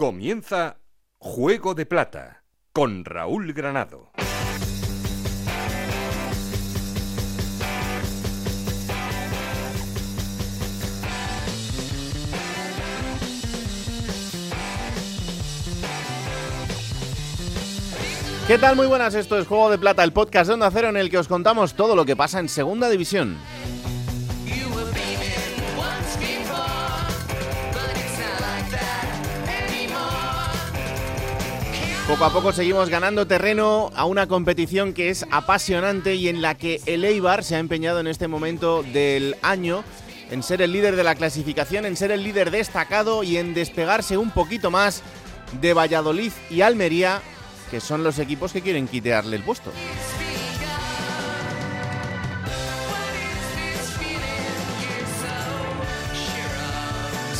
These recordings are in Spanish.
Comienza Juego de Plata con Raúl Granado. ¿Qué tal? Muy buenas, esto es Juego de Plata, el podcast de Onda Cero en el que os contamos todo lo que pasa en Segunda División. Poco a poco seguimos ganando terreno a una competición que es apasionante y en la que el Eibar se ha empeñado en este momento del año en ser el líder de la clasificación, en ser el líder destacado y en despegarse un poquito más de Valladolid y Almería, que son los equipos que quieren quitearle el puesto.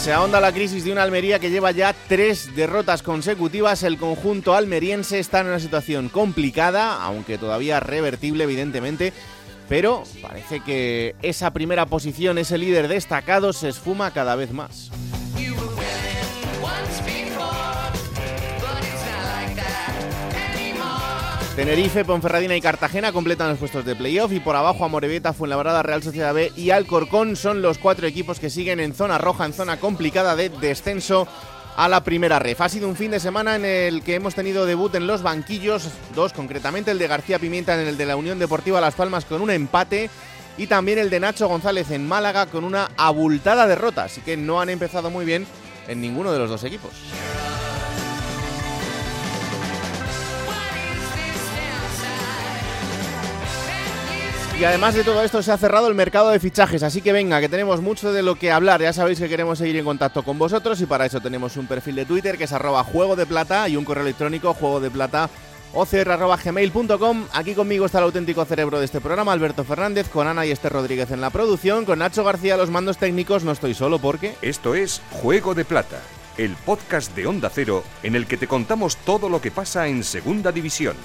Se ahonda la crisis de una Almería que lleva ya tres derrotas consecutivas. El conjunto almeriense está en una situación complicada, aunque todavía revertible evidentemente, pero parece que esa primera posición, ese líder destacado, se esfuma cada vez más. Tenerife, Ponferradina y Cartagena completan los puestos de playoff y por abajo Amorebieta, Fuenlabrada, Real Sociedad B y Alcorcón son los cuatro equipos que siguen en zona roja, en zona complicada de descenso a la primera ref. Ha sido un fin de semana en el que hemos tenido debut en los banquillos, dos concretamente, el de García Pimienta en el de la Unión Deportiva Las Palmas con un empate y también el de Nacho González en Málaga con una abultada derrota, así que no han empezado muy bien en ninguno de los dos equipos. Y además de todo esto se ha cerrado el mercado de fichajes, así que venga, que tenemos mucho de lo que hablar. Ya sabéis que queremos seguir en contacto con vosotros y para eso tenemos un perfil de Twitter que es arroba juego de plata y un correo electrónico juego de plata ocr.gmail.com. Aquí conmigo está el auténtico cerebro de este programa, Alberto Fernández, con Ana y Esther Rodríguez en la producción, con Nacho García los mandos técnicos. No estoy solo porque... Esto es Juego de Plata, el podcast de Onda Cero en el que te contamos todo lo que pasa en Segunda División.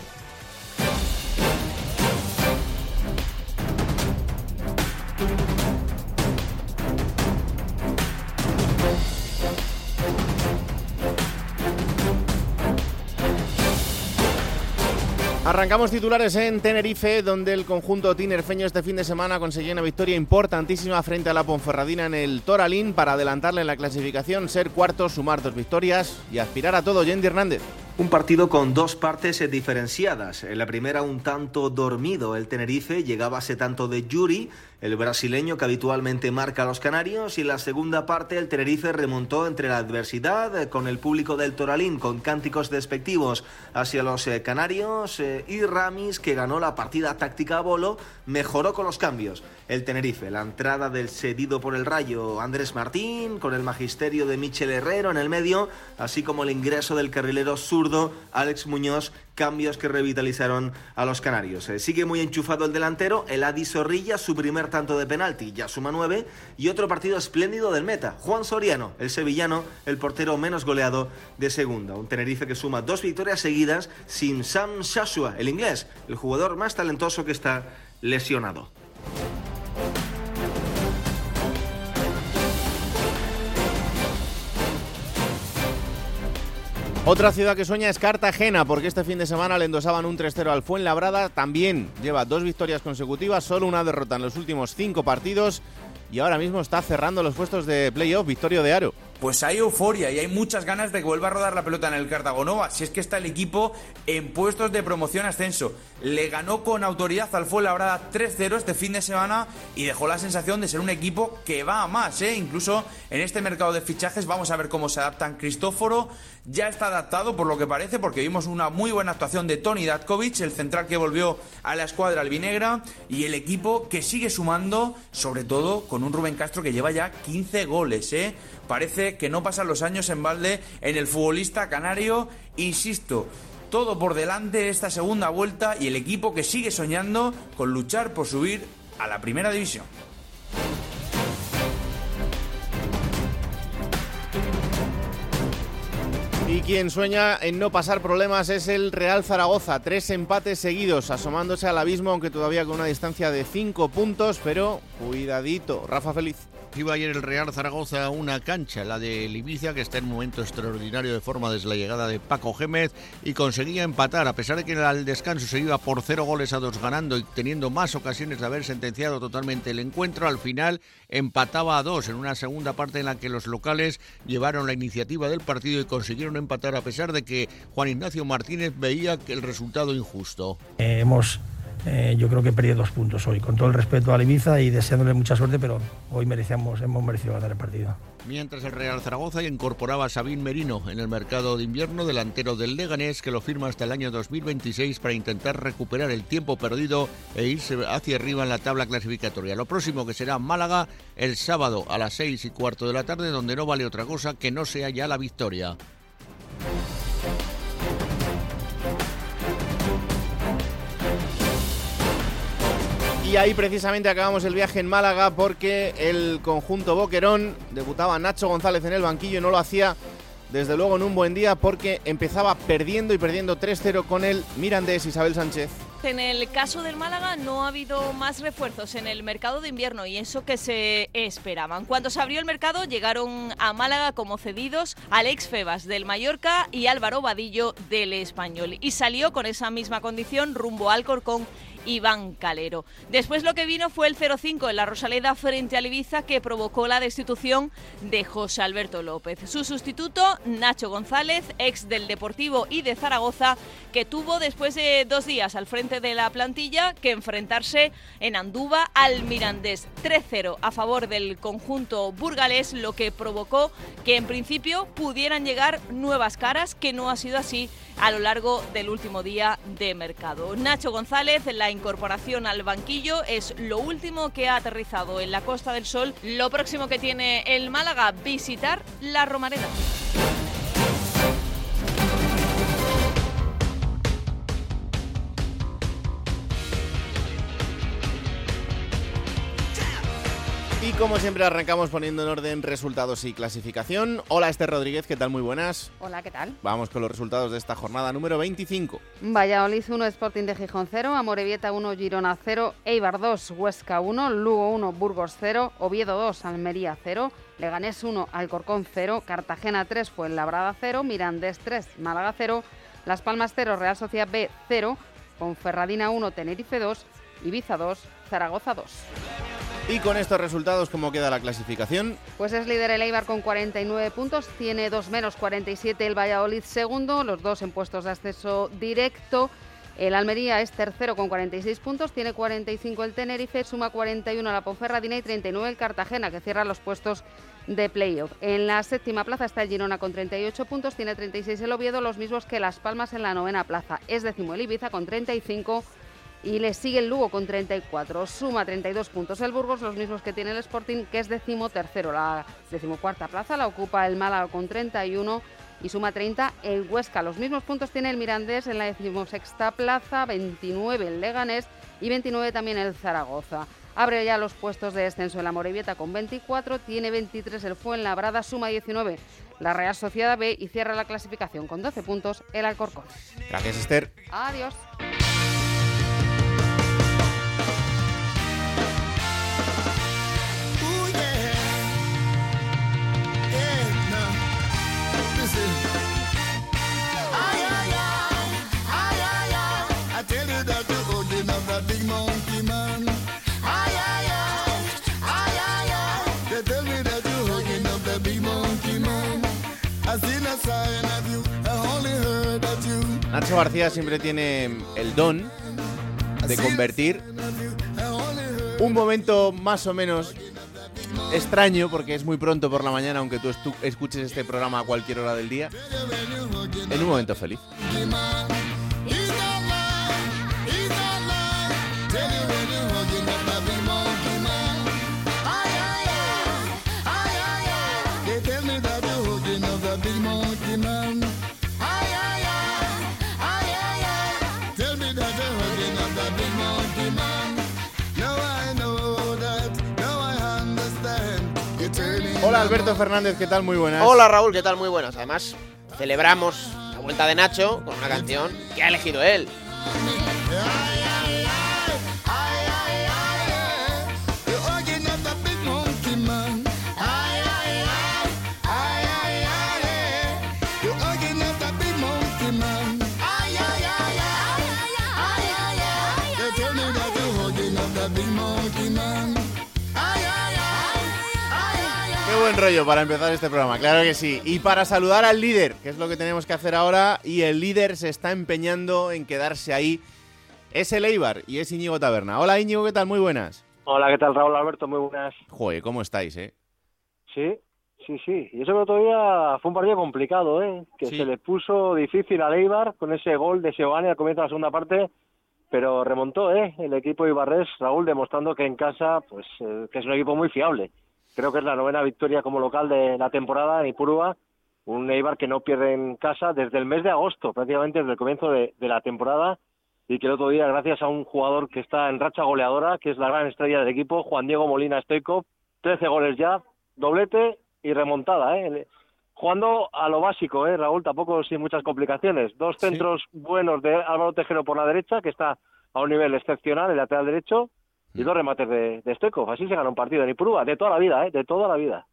Arrancamos titulares en Tenerife, donde el conjunto tinerfeño este fin de semana consiguió una victoria importantísima frente a la Ponferradina en el Toralín para adelantarle en la clasificación, ser cuarto, sumar dos victorias y aspirar a todo. Yendi Hernández. Un partido con dos partes diferenciadas. En la primera un tanto dormido el Tenerife, llegaba ese tanto de Yuri, el brasileño que habitualmente marca a los canarios, y en la segunda parte el Tenerife remontó entre la adversidad eh, con el público del Toralín, con cánticos despectivos hacia los eh, canarios, eh, y Ramis, que ganó la partida táctica a bolo, mejoró con los cambios. El Tenerife, la entrada del cedido por el Rayo Andrés Martín, con el magisterio de Michel Herrero en el medio, así como el ingreso del carrilero sur Alex Muñoz, cambios que revitalizaron a los canarios. Eh, sigue muy enchufado el delantero, el Adi Zorrilla, su primer tanto de penalti, ya suma nueve, y otro partido espléndido del meta, Juan Soriano, el sevillano, el portero menos goleado de segunda. Un Tenerife que suma dos victorias seguidas sin Sam Shashua, el inglés, el jugador más talentoso que está lesionado. Otra ciudad que sueña es Cartagena, porque este fin de semana le endosaban un 3-0 al Fuenlabrada. También lleva dos victorias consecutivas, solo una derrota en los últimos cinco partidos. Y ahora mismo está cerrando los puestos de playoff, Victorio de Aro pues hay euforia y hay muchas ganas de que vuelva a rodar la pelota en el Cartagonova. Si es que está el equipo en puestos de promoción ascenso. Le ganó con autoridad al Fuenlabrada 3-0 este fin de semana y dejó la sensación de ser un equipo que va a más. ¿eh? Incluso en este mercado de fichajes vamos a ver cómo se adaptan. Cristóforo ya está adaptado por lo que parece porque vimos una muy buena actuación de Tony Datkovic, el central que volvió a la escuadra albinegra y el equipo que sigue sumando, sobre todo con un Rubén Castro que lleva ya 15 goles. ¿eh? Parece que no pasan los años en balde en el futbolista canario. Insisto, todo por delante esta segunda vuelta y el equipo que sigue soñando con luchar por subir a la primera división. Y quien sueña en no pasar problemas es el Real Zaragoza. Tres empates seguidos, asomándose al abismo, aunque todavía con una distancia de cinco puntos, pero Cuidadito. Rafa Feliz. Iba ayer el Real Zaragoza a una cancha, la de Ibiza, que está en un momento extraordinario de forma desde la llegada de Paco Gémez y conseguía empatar, a pesar de que al descanso se iba por cero goles a dos ganando y teniendo más ocasiones de haber sentenciado totalmente el encuentro, al final empataba a dos en una segunda parte en la que los locales llevaron la iniciativa del partido y consiguieron empatar a pesar de que Juan Ignacio Martínez veía que el resultado injusto. Eh, hemos eh, yo creo que perdido dos puntos hoy, con todo el respeto a Ibiza y deseándole mucha suerte, pero hoy merecíamos, hemos merecido ganar el partido. Mientras el Real Zaragoza incorporaba a Sabín Merino en el mercado de invierno, delantero del Leganés, que lo firma hasta el año 2026 para intentar recuperar el tiempo perdido e irse hacia arriba en la tabla clasificatoria. Lo próximo que será Málaga el sábado a las seis y cuarto de la tarde, donde no vale otra cosa que no sea ya la victoria. Y ahí precisamente acabamos el viaje en Málaga porque el conjunto Boquerón debutaba Nacho González en el banquillo y no lo hacía desde luego en un buen día porque empezaba perdiendo y perdiendo 3-0 con el Mirandés Isabel Sánchez. En el caso del Málaga no ha habido más refuerzos en el mercado de invierno y eso que se esperaban. Cuando se abrió el mercado llegaron a Málaga como cedidos Alex Febas del Mallorca y Álvaro Vadillo del Español y salió con esa misma condición rumbo al Corcón Iván Calero. Después lo que vino fue el 0-5 en la Rosaleda frente al Ibiza que provocó la destitución de José Alberto López. Su sustituto, Nacho González, ex del Deportivo y de Zaragoza, que tuvo después de dos días al frente de la plantilla que enfrentarse en Andúba al Mirandés 3-0 a favor del conjunto burgalés, lo que provocó que en principio pudieran llegar nuevas caras, que no ha sido así a lo largo del último día de mercado. Nacho González, la incorporación al banquillo, es lo último que ha aterrizado en la Costa del Sol. Lo próximo que tiene el Málaga, visitar la Romareda. Y como siempre arrancamos poniendo en orden resultados y clasificación. Hola Esther Rodríguez, ¿qué tal? Muy buenas. Hola, ¿qué tal? Vamos con los resultados de esta jornada número 25. Valladolid 1, Sporting de Gijón 0, Amorebieta 1, Girona 0, Eibar 2, Huesca 1, Lugo 1, Burgos 0, Oviedo 2, Almería 0, Leganés 1, Alcorcón 0, Cartagena 3, Fuenlabrada 0, Mirandés 3, Málaga 0, Las Palmas 0, Real Sociedad B 0, Ponferradina 1, Tenerife 2, Ibiza 2, Zaragoza 2. Y con estos resultados, ¿cómo queda la clasificación? Pues es líder el Eibar con 49 puntos, tiene dos menos 47 el Valladolid segundo, los dos en puestos de acceso directo. El Almería es tercero con 46 puntos, tiene 45 el Tenerife, suma 41 la Ponferradina y 39 el Cartagena, que cierra los puestos de playoff. En la séptima plaza está el Girona con 38 puntos, tiene 36 el Oviedo, los mismos que Las Palmas en la novena plaza. Es décimo el Ibiza con 35 y le sigue el Lugo con 34. Suma 32 puntos el Burgos, los mismos que tiene el Sporting, que es décimo tercero. La decimocuarta plaza la ocupa el Málaga con 31 y suma 30 el Huesca. Los mismos puntos tiene el Mirandés en la decimosexta plaza, 29 el Leganés y 29 también el Zaragoza. Abre ya los puestos de descenso en la Morevieta con 24, tiene 23 el Fuenlabrada, suma 19 la Real Sociedad B y cierra la clasificación con 12 puntos el Alcorcón. Gracias Esther. Adiós. Nacho García siempre tiene el don de convertir un momento más o menos extraño, porque es muy pronto por la mañana, aunque tú escuches este programa a cualquier hora del día, en un momento feliz. Alberto Fernández, ¿qué tal? Muy buenas. Hola Raúl, ¿qué tal? Muy buenas. Además, celebramos la vuelta de Nacho con una canción que ha elegido él. Buen rollo para empezar este programa, claro que sí. Y para saludar al líder, que es lo que tenemos que hacer ahora, y el líder se está empeñando en quedarse ahí. Es el Eibar y es Íñigo Taberna. Hola Íñigo, ¿qué tal? Muy buenas. Hola, ¿qué tal Raúl Alberto? Muy buenas. Joder, ¿cómo estáis, eh? Sí, sí, sí. Y eso que todavía fue un partido complicado, ¿eh? Que Sí. se le puso difícil a Eibar con ese gol de Seoane al comienzo de la segunda parte, pero remontó, ¿eh? El equipo Ibarres, Raúl, demostrando que en casa, pues, eh, que es un equipo muy fiable. Creo que es la novena victoria como local de la temporada en Ipurúa. Un Eibar que no pierde en casa desde el mes de agosto, prácticamente desde el comienzo de, de la temporada. Y que el otro día, gracias a un jugador que está en racha goleadora, que es la gran estrella del equipo, Juan Diego Molina Stoikov, 13 goles ya, doblete y remontada, ¿eh? Jugando a lo básico, ¿eh, Raúl? Tampoco sin muchas complicaciones. Dos Sí. centros buenos de Álvaro Tejero por la derecha, que está a un nivel excepcional, el lateral derecho, y Mm. dos remates de, de Stoikov. Así se gana un partido en Ipurúa, de toda la vida, ¿eh? De toda la vida.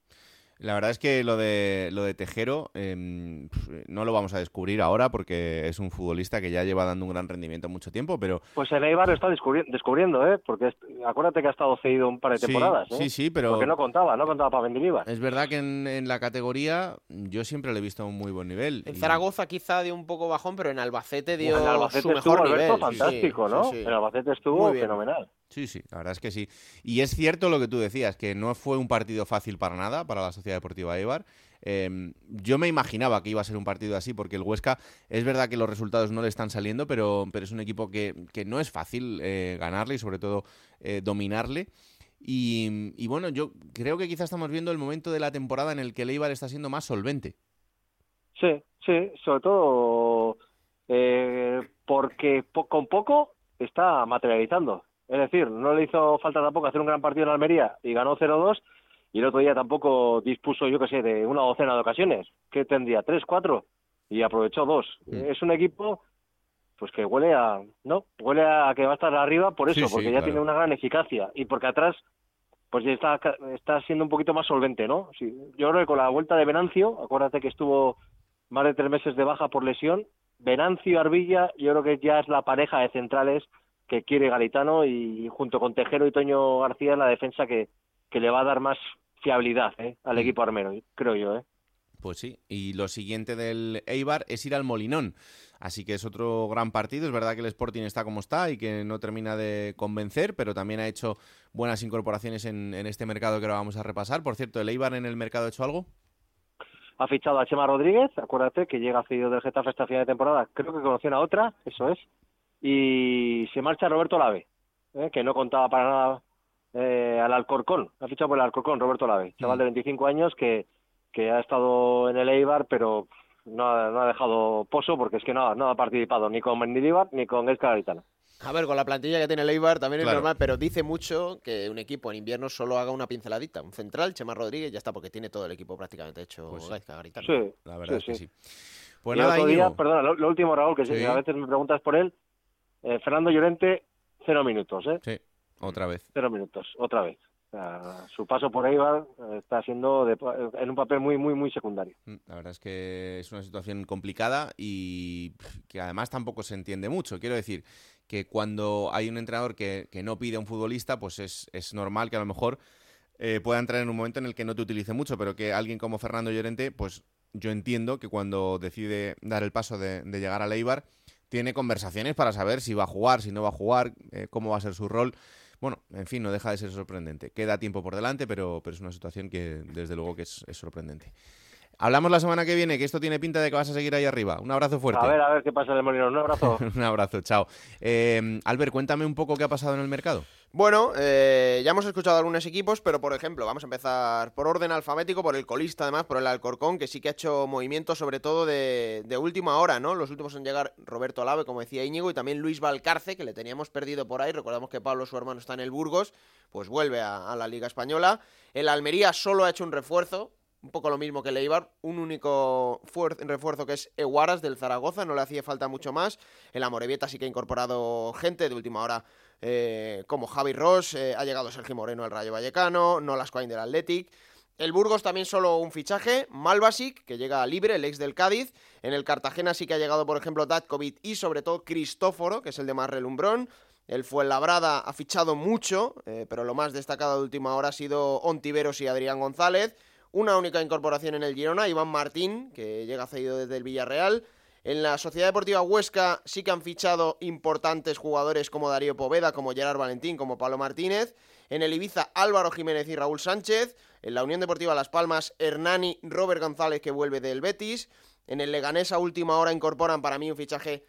La verdad es que lo de lo de Tejero em, no lo vamos a descubrir ahora porque es un futbolista que ya lleva dando un gran rendimiento mucho tiempo, pero Pues el Eibar lo está descubri- descubriendo, ¿eh? Porque es- acuérdate que ha estado cedido un par de Sí, temporadas, ¿eh? sí, sí, pero- Porque no contaba, no contaba para Mendilibar. es verdad que en, en la categoría yo siempre le he visto a un muy buen nivel. En y- Zaragoza quizá dio un poco bajón, pero en Albacete dio en Albacete su estuvo mejor Alberto nivel. Sí, fantástico, sí, ¿no? sí. En Albacete estuvo fenomenal. Sí, sí, la verdad es que sí. Y es cierto lo que tú decías, que no fue un partido fácil para nada para la Sociedad Deportiva Eibar. Eh, yo me imaginaba que iba a ser un partido así, porque el Huesca, es verdad que los resultados no le están saliendo, pero, pero es un equipo que, que no es fácil eh, ganarle y sobre todo eh, dominarle. Y, y bueno, yo creo que quizás estamos viendo el momento de la temporada en el que el Eibar está siendo más solvente. Sí, sí, sobre todo eh, porque po- con poco está materializando. Es decir, no le hizo falta tampoco hacer un gran partido en Almería y ganó 0-2 y el otro día tampoco dispuso, yo qué sé, de una docena de ocasiones. ¿Qué tendría? ¿Tres, cuatro? Y aprovechó dos. Es un equipo pues que huele a no huele a que va a estar arriba por eso Sí, sí, porque ya claro. tiene una gran eficacia y porque atrás pues ya está está siendo un poquito más solvente no sí, yo creo que con la vuelta de Venancio acuérdate que estuvo más de tres meses de baja por lesión Venancio Arbilla yo creo que ya es la pareja de centrales que quiere Galitano y junto con Tejero y Toño García la defensa que, que le va a dar más fiabilidad ¿eh? al Mm. equipo armero creo yo ¿eh? Pues sí, y lo siguiente del Eibar es ir al Molinón. Así que es otro gran partido. Es verdad que el Sporting está como está y que no termina de convencer, pero también ha hecho buenas incorporaciones en, en este mercado que ahora vamos a repasar. Por cierto, ¿el Eibar en el mercado ha hecho algo? ha fichado a Chema Rodríguez, acuérdate que llega cedido del Getafe esta final de temporada, creo que conoció a otra, eso es, y se marcha Roberto Lave, ¿eh? que no contaba para nada eh, al Alcorcón, ha fichado por el Alcorcón Roberto Lave, chaval de 25 años que, que ha estado en el Eibar, pero no ha, no ha dejado pozo porque es que no, ha- no ha participado ni con Mendilibar ni con Esca Garitano. A ver, con la plantilla que tiene el Eibar también es normal, pero dice mucho que un equipo en invierno solo haga una pinceladita. Un central, Chema Rodríguez, ya está, porque tiene todo el equipo prácticamente hecho Pues sí. Gaizka Garitano. Sí, La verdad sí, es que sí. sí. Pues y nada, otro día, perdona, lo, lo último Raúl, que Sí. a veces me preguntas por él, eh, Fernando Llorente, cero minutos, ¿eh? Sí, otra vez. Cero minutos, otra vez. O sea, su paso por Eibar eh, está siendo de- en un papel muy, muy, muy secundario. Mm, La verdad es que es una situación complicada y que además tampoco se entiende mucho. Quiero decir que cuando hay un entrenador que, que no pide a un futbolista, pues es, es normal que a lo mejor eh, pueda entrar en un momento en el que no te utilice mucho, pero que alguien como Fernando Llorente, pues yo entiendo que cuando decide dar el paso de, de llegar a Eibar, tiene conversaciones para saber si va a jugar, si no va a jugar, eh, cómo va a ser su rol. Bueno, en fin, no deja de ser sorprendente. Queda tiempo por delante, pero, pero es una situación que desde luego que es, es sorprendente. Hablamos la semana que viene, que esto tiene pinta de que vas a seguir ahí arriba. Un abrazo fuerte. A ver, a ver qué pasa en el Molino. Un abrazo. Un abrazo, chao. Eh, Albert, cuéntame un poco qué ha pasado en el mercado. Bueno, eh, ya hemos escuchado algunos equipos, pero por ejemplo, vamos a empezar por orden alfabético, por el colista además, por el Alcorcón, que sí que ha hecho movimientos sobre todo de, última hora, ¿no? Los últimos en llegar Roberto Alave, como decía Íñigo, y también Luis Valcarce, que le teníamos perdido por ahí. Recordamos que Pablo, su hermano, está en el Burgos, pues vuelve a, la Liga Española. El Almería solo ha hecho un refuerzo, un poco lo mismo que el un único fuer- refuerzo que es Eguaras del Zaragoza, no le hacía falta mucho más. El Amorebieta sí que ha incorporado gente de última hora eh, como Javi Ross, eh, ha llegado Sergio Moreno al Rayo Vallecano, Nolas Coin del Athletic. El Burgos también solo un fichaje, Malvasic, que llega libre, el ex del Cádiz. En el Cartagena sí que ha llegado, por ejemplo, Datkovic y sobre todo Cristóforo, que es el de más relumbrón. El Fuenlabrada ha fichado mucho, eh, pero lo más destacado de última hora ha sido Ontiveros y Adrián González. Una única incorporación en el Girona, Iván Martín, que llega cedido desde el Villarreal. En la Sociedad Deportiva Huesca sí que han fichado importantes jugadores como Darío Poveda, como Gerard Valentín, como Pablo Martínez. En el Ibiza Álvaro Jiménez y Raúl Sánchez. En la Unión Deportiva Las Palmas Hernani, Robert González que vuelve del Betis. En el Leganés a última hora incorporan para mí un fichaje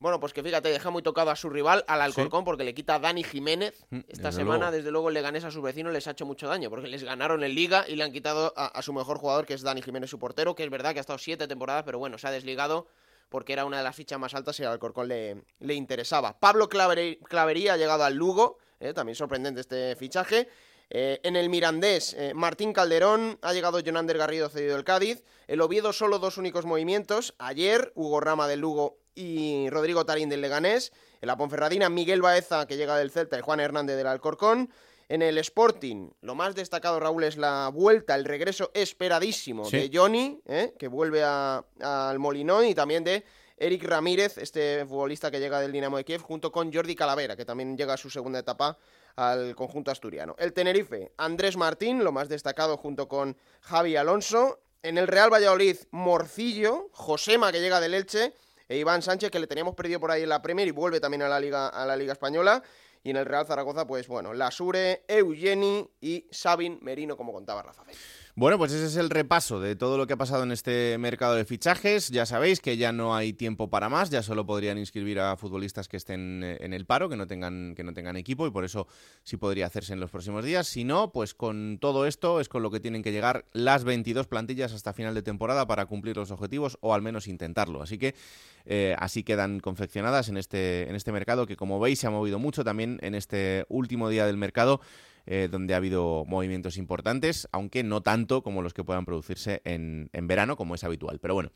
bueno, pues que fíjate, deja muy tocado a su rival, al Alcorcón, porque le quita a Dani Jiménez. Mm, Esta desde semana, luego. desde luego, el Leganés a sus vecinos les ha hecho mucho daño, porque les ganaron en Liga y le han quitado a, a su mejor jugador, que es Dani Jiménez, su portero, que es verdad que ha estado siete temporadas, pero bueno, se ha desligado porque era una de las fichas más altas y al Alcorcón le, le interesaba. Pablo Clavería ha llegado al Lugo, eh, también sorprendente este fichaje. Eh, en el Mirandés, eh, Martín Calderón, ha llegado Jonander Garrido cedido del Cádiz. El Oviedo solo dos únicos movimientos. Ayer, Hugo Rama del Lugo y Rodrigo Tarín del Leganés. En la Ponferradina, Miguel Baeza, que llega del Celta, y Juan Hernández del Alcorcón. En el Sporting, lo más destacado, Raúl, es la vuelta, el regreso esperadísimo Sí. de Johnny, ¿eh? que vuelve a- al Molinón, y también de Eric Ramírez, este futbolista que llega del Dinamo de Kiev, junto con Jordi Calavera, que también llega a su segunda etapa al conjunto asturiano. El Tenerife, Andrés Martín, lo más destacado junto con Javi Alonso. En el Real Valladolid, Morcillo, Josema, que llega del Elche, e Iván Sánchez, que le teníamos perdido por ahí en la Premier y vuelve también a la Liga, a la Liga Española. Y en el Real Zaragoza, pues bueno, Lasure, Eugeni y Sabin Merino, como contaba Rafa. Bueno, pues ese es el repaso de todo lo que ha pasado en este mercado de fichajes. Ya sabéis que ya no hay tiempo para más, ya solo podrían inscribir a futbolistas que estén eh, en el paro, que no tengan, que no tengan equipo, y por eso sí podría hacerse en los próximos días. Si no, pues con todo esto es con lo que tienen que llegar las 22 plantillas hasta final de temporada para cumplir los objetivos o al menos intentarlo. Así que eh, así quedan confeccionadas en este, en este mercado que como veis se ha movido mucho también en este último día del mercado eh, donde ha habido movimientos importantes, aunque no tanto como los que puedan producirse en, en verano, como es habitual. Pero bueno,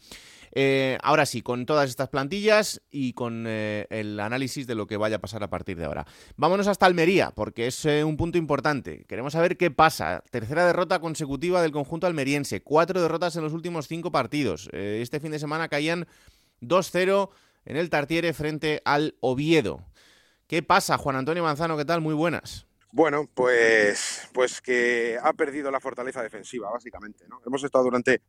eh, ahora sí, con todas estas plantillas y con eh, el análisis de lo que vaya a pasar a partir de ahora. Vámonos hasta Almería, porque es un punto importante. Queremos saber qué pasa. Tercera derrota consecutiva del conjunto almeriense, cuatro derrotas en los últimos cinco partidos. Este fin de semana caían 2-0 en el Tartiere frente al Oviedo. ¿Qué pasa, Juan Antonio Manzano? ¿Qué tal? Muy buenas. Bueno, pues, pues que ha perdido la fortaleza defensiva, básicamente. ¿no? Hemos estado durante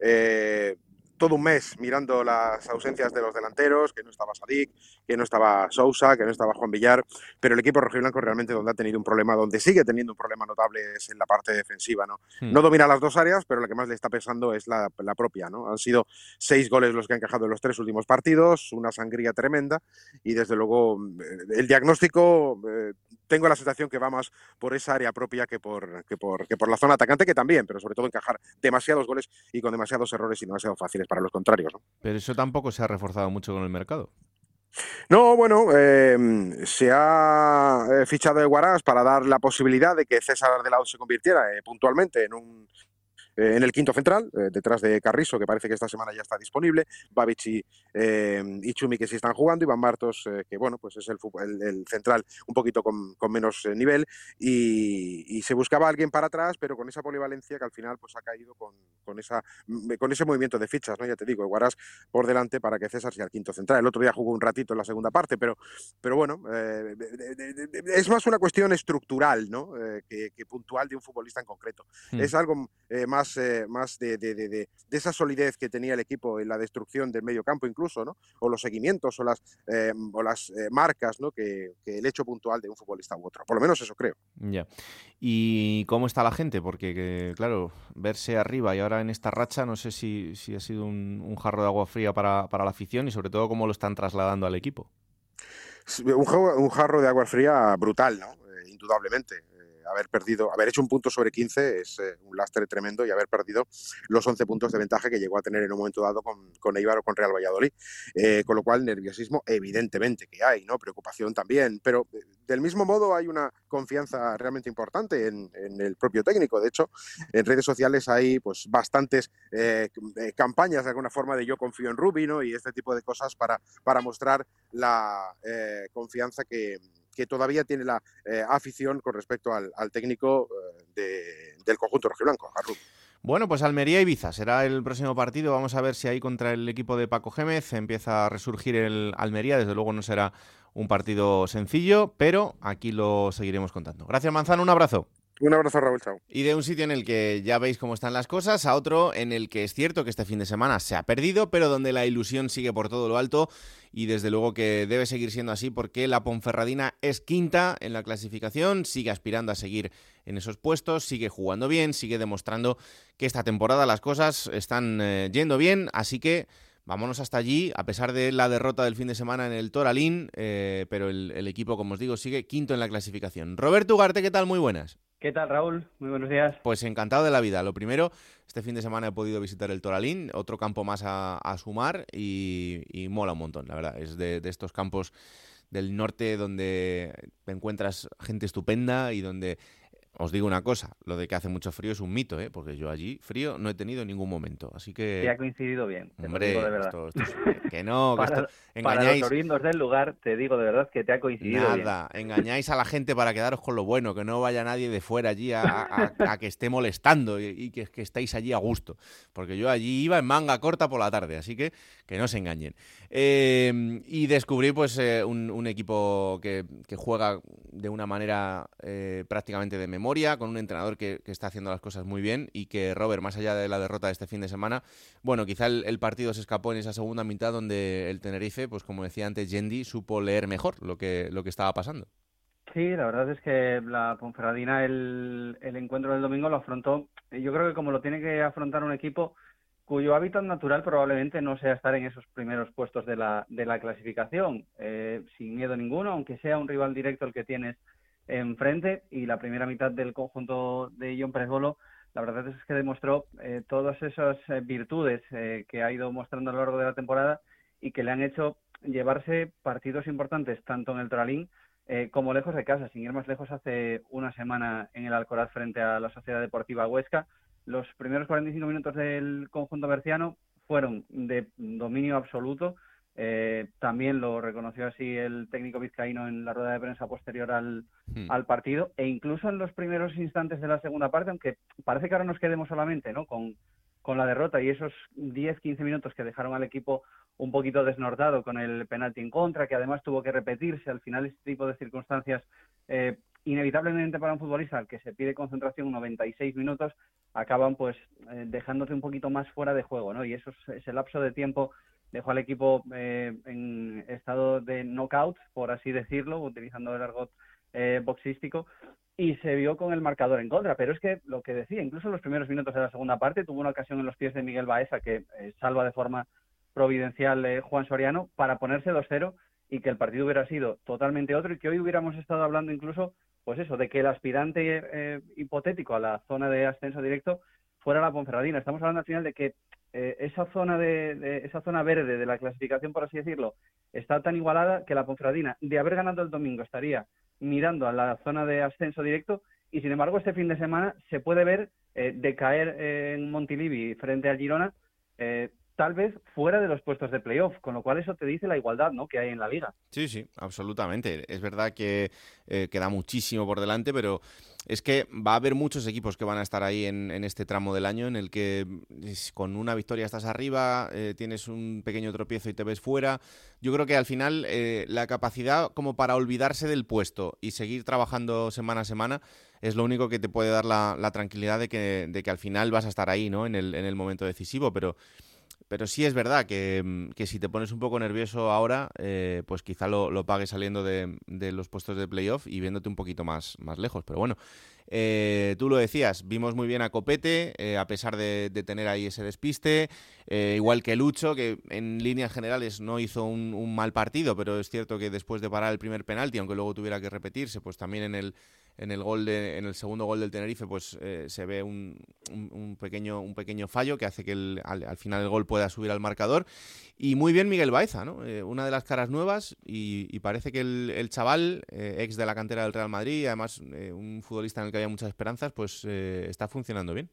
eh, todo un mes mirando las ausencias de los delanteros, que no estaba Sadik, que no estaba Sousa, que no estaba Juan Villar, pero el equipo rojiblanco realmente donde ha tenido un problema, donde sigue teniendo un problema notable es en la parte defensiva. No, Hmm. no domina las dos áreas, pero la que más le está pesando es la, la propia. ¿no? Han sido seis goles los que han encajado en los tres últimos partidos, una sangría tremenda y desde luego eh, el diagnóstico eh, tengo la sensación que va más por esa área propia que por, que, por, que por la zona atacante, que también, pero sobre todo encajar demasiados goles y con demasiados errores y demasiado fáciles para los contrarios. ¿no? Pero eso tampoco se ha reforzado mucho con el mercado. No, bueno, eh, se ha eh, fichado de Guarás para dar la posibilidad de que César de Lao se convirtiera eh, puntualmente en un eh, en el quinto central, eh, detrás de Carrizo, que parece que esta semana ya está disponible, Babic y, eh, y Chumi, que sí están jugando, Iván Martos, que bueno, pues es el, fu- el- el central un poquito con, con menos nivel, y, y se buscaba alguien para atrás, pero con esa polivalencia que al final pues ha caído con, con, esa, mm, con ese movimiento de fichas, ¿no? Ya te digo, Guarás por delante para que César sea el quinto central. El otro día jugó un ratito en la segunda parte, pero, pero bueno, es más una cuestión estructural, ¿no? Que, que puntual de un futbolista en concreto. Hmm. Es algo eh, más, eh, más de, de- de- de- de esa solidez que tenía el equipo en la destrucción del medio campo incluso, ¿no? O los seguimientos o las, eh, o las eh, marcas, ¿no? Que, que el hecho puntual de un futbolista u otro. Por lo menos eso creo. Ya. ¿Y cómo está la gente? Porque, que, claro, verse arriba y ahora en esta racha, no sé si, si ha sido un, un jarro de agua fría para, para la afición y sobre todo cómo lo están trasladando al equipo. Un, jarro de agua fría brutal, ¿no? Indudablemente. Haber perdido, haber hecho un punto sobre 15 es eh, un lastre tremendo y haber perdido los 11 puntos de ventaja que llegó a tener en un momento dado con, con Eibar o con Real Valladolid. Eh, con lo cual, nerviosismo evidentemente que hay, ¿no? Preocupación también, pero eh, del mismo modo hay una confianza realmente importante en, en el propio técnico. De hecho, en redes sociales hay pues bastantes eh, eh, campañas de alguna forma de yo confío en Rubi, ¿no? Y este tipo de cosas para, para mostrar la eh, confianza que, que todavía tiene la eh, afición con respecto al, técnico eh, de, del conjunto rojiblanco. Bueno, pues Almería Ibiza será el próximo partido. Vamos a ver si ahí contra el equipo de Paco Gémez empieza a resurgir el Almería. Desde luego no será un partido sencillo, pero aquí lo seguiremos contando. Gracias, Manzano. Un abrazo. Un abrazo, Raúl. Chao. Y de un sitio en el que ya veis cómo están las cosas a otro en el que es cierto que este fin de semana se ha perdido, pero donde la ilusión sigue por todo lo alto y desde luego que debe seguir siendo así porque la Ponferradina es quinta en la clasificación, sigue aspirando a seguir en esos puestos, sigue jugando bien, sigue demostrando que esta temporada las cosas están eh, yendo bien, así que vámonos hasta allí, a pesar de la derrota del fin de semana en el Toralín, eh, pero el, el equipo, como os digo, sigue quinto en la clasificación. Roberto Ugarte, ¿qué tal? Muy buenas. ¿Qué tal, Raúl? Muy buenos días. Pues encantado de la vida. Lo primero, este fin de semana he podido visitar el Toralín, otro campo más a, sumar y, mola un montón, la verdad. Es de, estos campos del norte donde encuentras gente estupenda y donde os digo una cosa, lo de que hace mucho frío es un mito, ¿eh? porque yo allí frío no he tenido en ningún momento. Así que. Te ha coincidido bien. te lo Hombre, digo de verdad. esto- esto es- que no, que para, esto- para engañáis. los orindos del lugar, te digo de verdad que te ha coincidido bien. Nada, engañáis a la gente para quedaros con lo bueno, que no vaya nadie de fuera allí a, a- a que esté molestando y, y que, que estéis allí a gusto. Porque yo allí iba en manga corta por la tarde, así que que no se engañen. Eh, y descubrí pues eh, un, equipo que, juega de una manera eh, prácticamente de memoria, con un entrenador que, está haciendo las cosas muy bien y que Robert, más allá de la derrota de este fin de semana, bueno, quizá el, partido se escapó en esa segunda mitad donde el Tenerife, pues como decía antes Yendi, supo leer mejor lo que, lo que estaba pasando. Sí, la verdad es que la Ponferradina el, encuentro del domingo lo afrontó, yo creo que como lo tiene que afrontar un equipo cuyo hábitat natural probablemente no sea estar en esos primeros puestos de la, de la clasificación, eh, sin miedo ninguno, aunque sea un rival directo el que tienes enfrente, y la primera mitad del conjunto de John Presbolo, la verdad es que demostró eh, todas esas eh, virtudes que ha ido mostrando a lo largo de la temporada y que le han hecho llevarse partidos importantes tanto en el Toralín eh, como lejos de casa, sin ir más lejos, hace una semana en el Alcoraz frente a la Sociedad Deportiva Huesca. Los primeros 45 minutos del conjunto berciano fueron de dominio absoluto. Eh, también lo reconoció así el técnico vizcaíno en la rueda de prensa posterior al, Hmm. al partido e incluso en los primeros instantes de la segunda parte, aunque parece que ahora nos quedemos solamente ¿no? con, con la derrota y esos 10-15 minutos que dejaron al equipo un poquito desnortado con el penalti en contra, que además tuvo que repetirse. Al final, este tipo de circunstancias, eh, inevitablemente para un futbolista al que se pide concentración 96 minutos, acaban pues eh, dejándote un poquito más fuera de juego, ¿no? Y eso, es- ese lapso de tiempo dejó al equipo eh, en estado de knockout, por así decirlo, utilizando el argot eh, boxístico, y se vio con el marcador en contra. Pero es que lo que decía, incluso en los primeros minutos de la segunda parte, tuvo una ocasión en los pies de Miguel Baeza que eh, salva de forma providencial eh, Juan Soriano para ponerse 2-0 y que el partido hubiera sido totalmente otro y que hoy hubiéramos estado hablando incluso, pues eso, de que el aspirante eh, hipotético a la zona de ascenso directo fuera la Ponferradina. Estamos hablando al final de que eh, esa zona de, de- esa zona verde de la clasificación, por así decirlo, está tan igualada que la Ponferradina, de haber ganado el domingo, estaría mirando a la zona de ascenso directo y sin embargo este fin de semana se puede ver eh, decaer en Montilivi frente al Girona eh, tal vez fuera de los puestos de playoff, con lo cual eso te dice la igualdad ¿no? que hay en la liga. Sí, sí, absolutamente. Es verdad que eh, queda muchísimo por delante, pero es que va a haber muchos equipos que van a estar ahí en, este tramo del año en el que es- con una victoria estás arriba, eh, tienes un pequeño tropiezo y te ves fuera. Yo creo que al final eh, la capacidad como para olvidarse del puesto y seguir trabajando semana a semana es lo único que te puede dar la, tranquilidad de que, de que al final vas a estar ahí, ¿no? En el, en el momento decisivo, pero pero sí es verdad que, mm, que si te pones un poco nervioso ahora, eh, pues quizá lo, lo pagues saliendo de, de los puestos de playoff y viéndote un poquito más, más lejos. Pero bueno, eh, tú lo decías, vimos muy bien a Copete, eh, a pesar de, de tener ahí ese despiste, eh, igual que Lucho, que en líneas generales no hizo un, un mal partido, pero es cierto que después de parar el primer penalti, aunque luego tuviera que repetirse, pues también en el, en el gol de, en el segundo gol del Tenerife, pues eh, se ve un, un- un pequeño, un pequeño fallo que hace que el- al, al final el gol pueda subir al marcador. Y muy bien Miguel Baeza, ¿no? Eh, una de las caras nuevas y, y parece que el, el chaval, eh, ex de la cantera del Real Madrid, además eh, un futbolista en el que había muchas esperanzas, pues eh, está funcionando bien.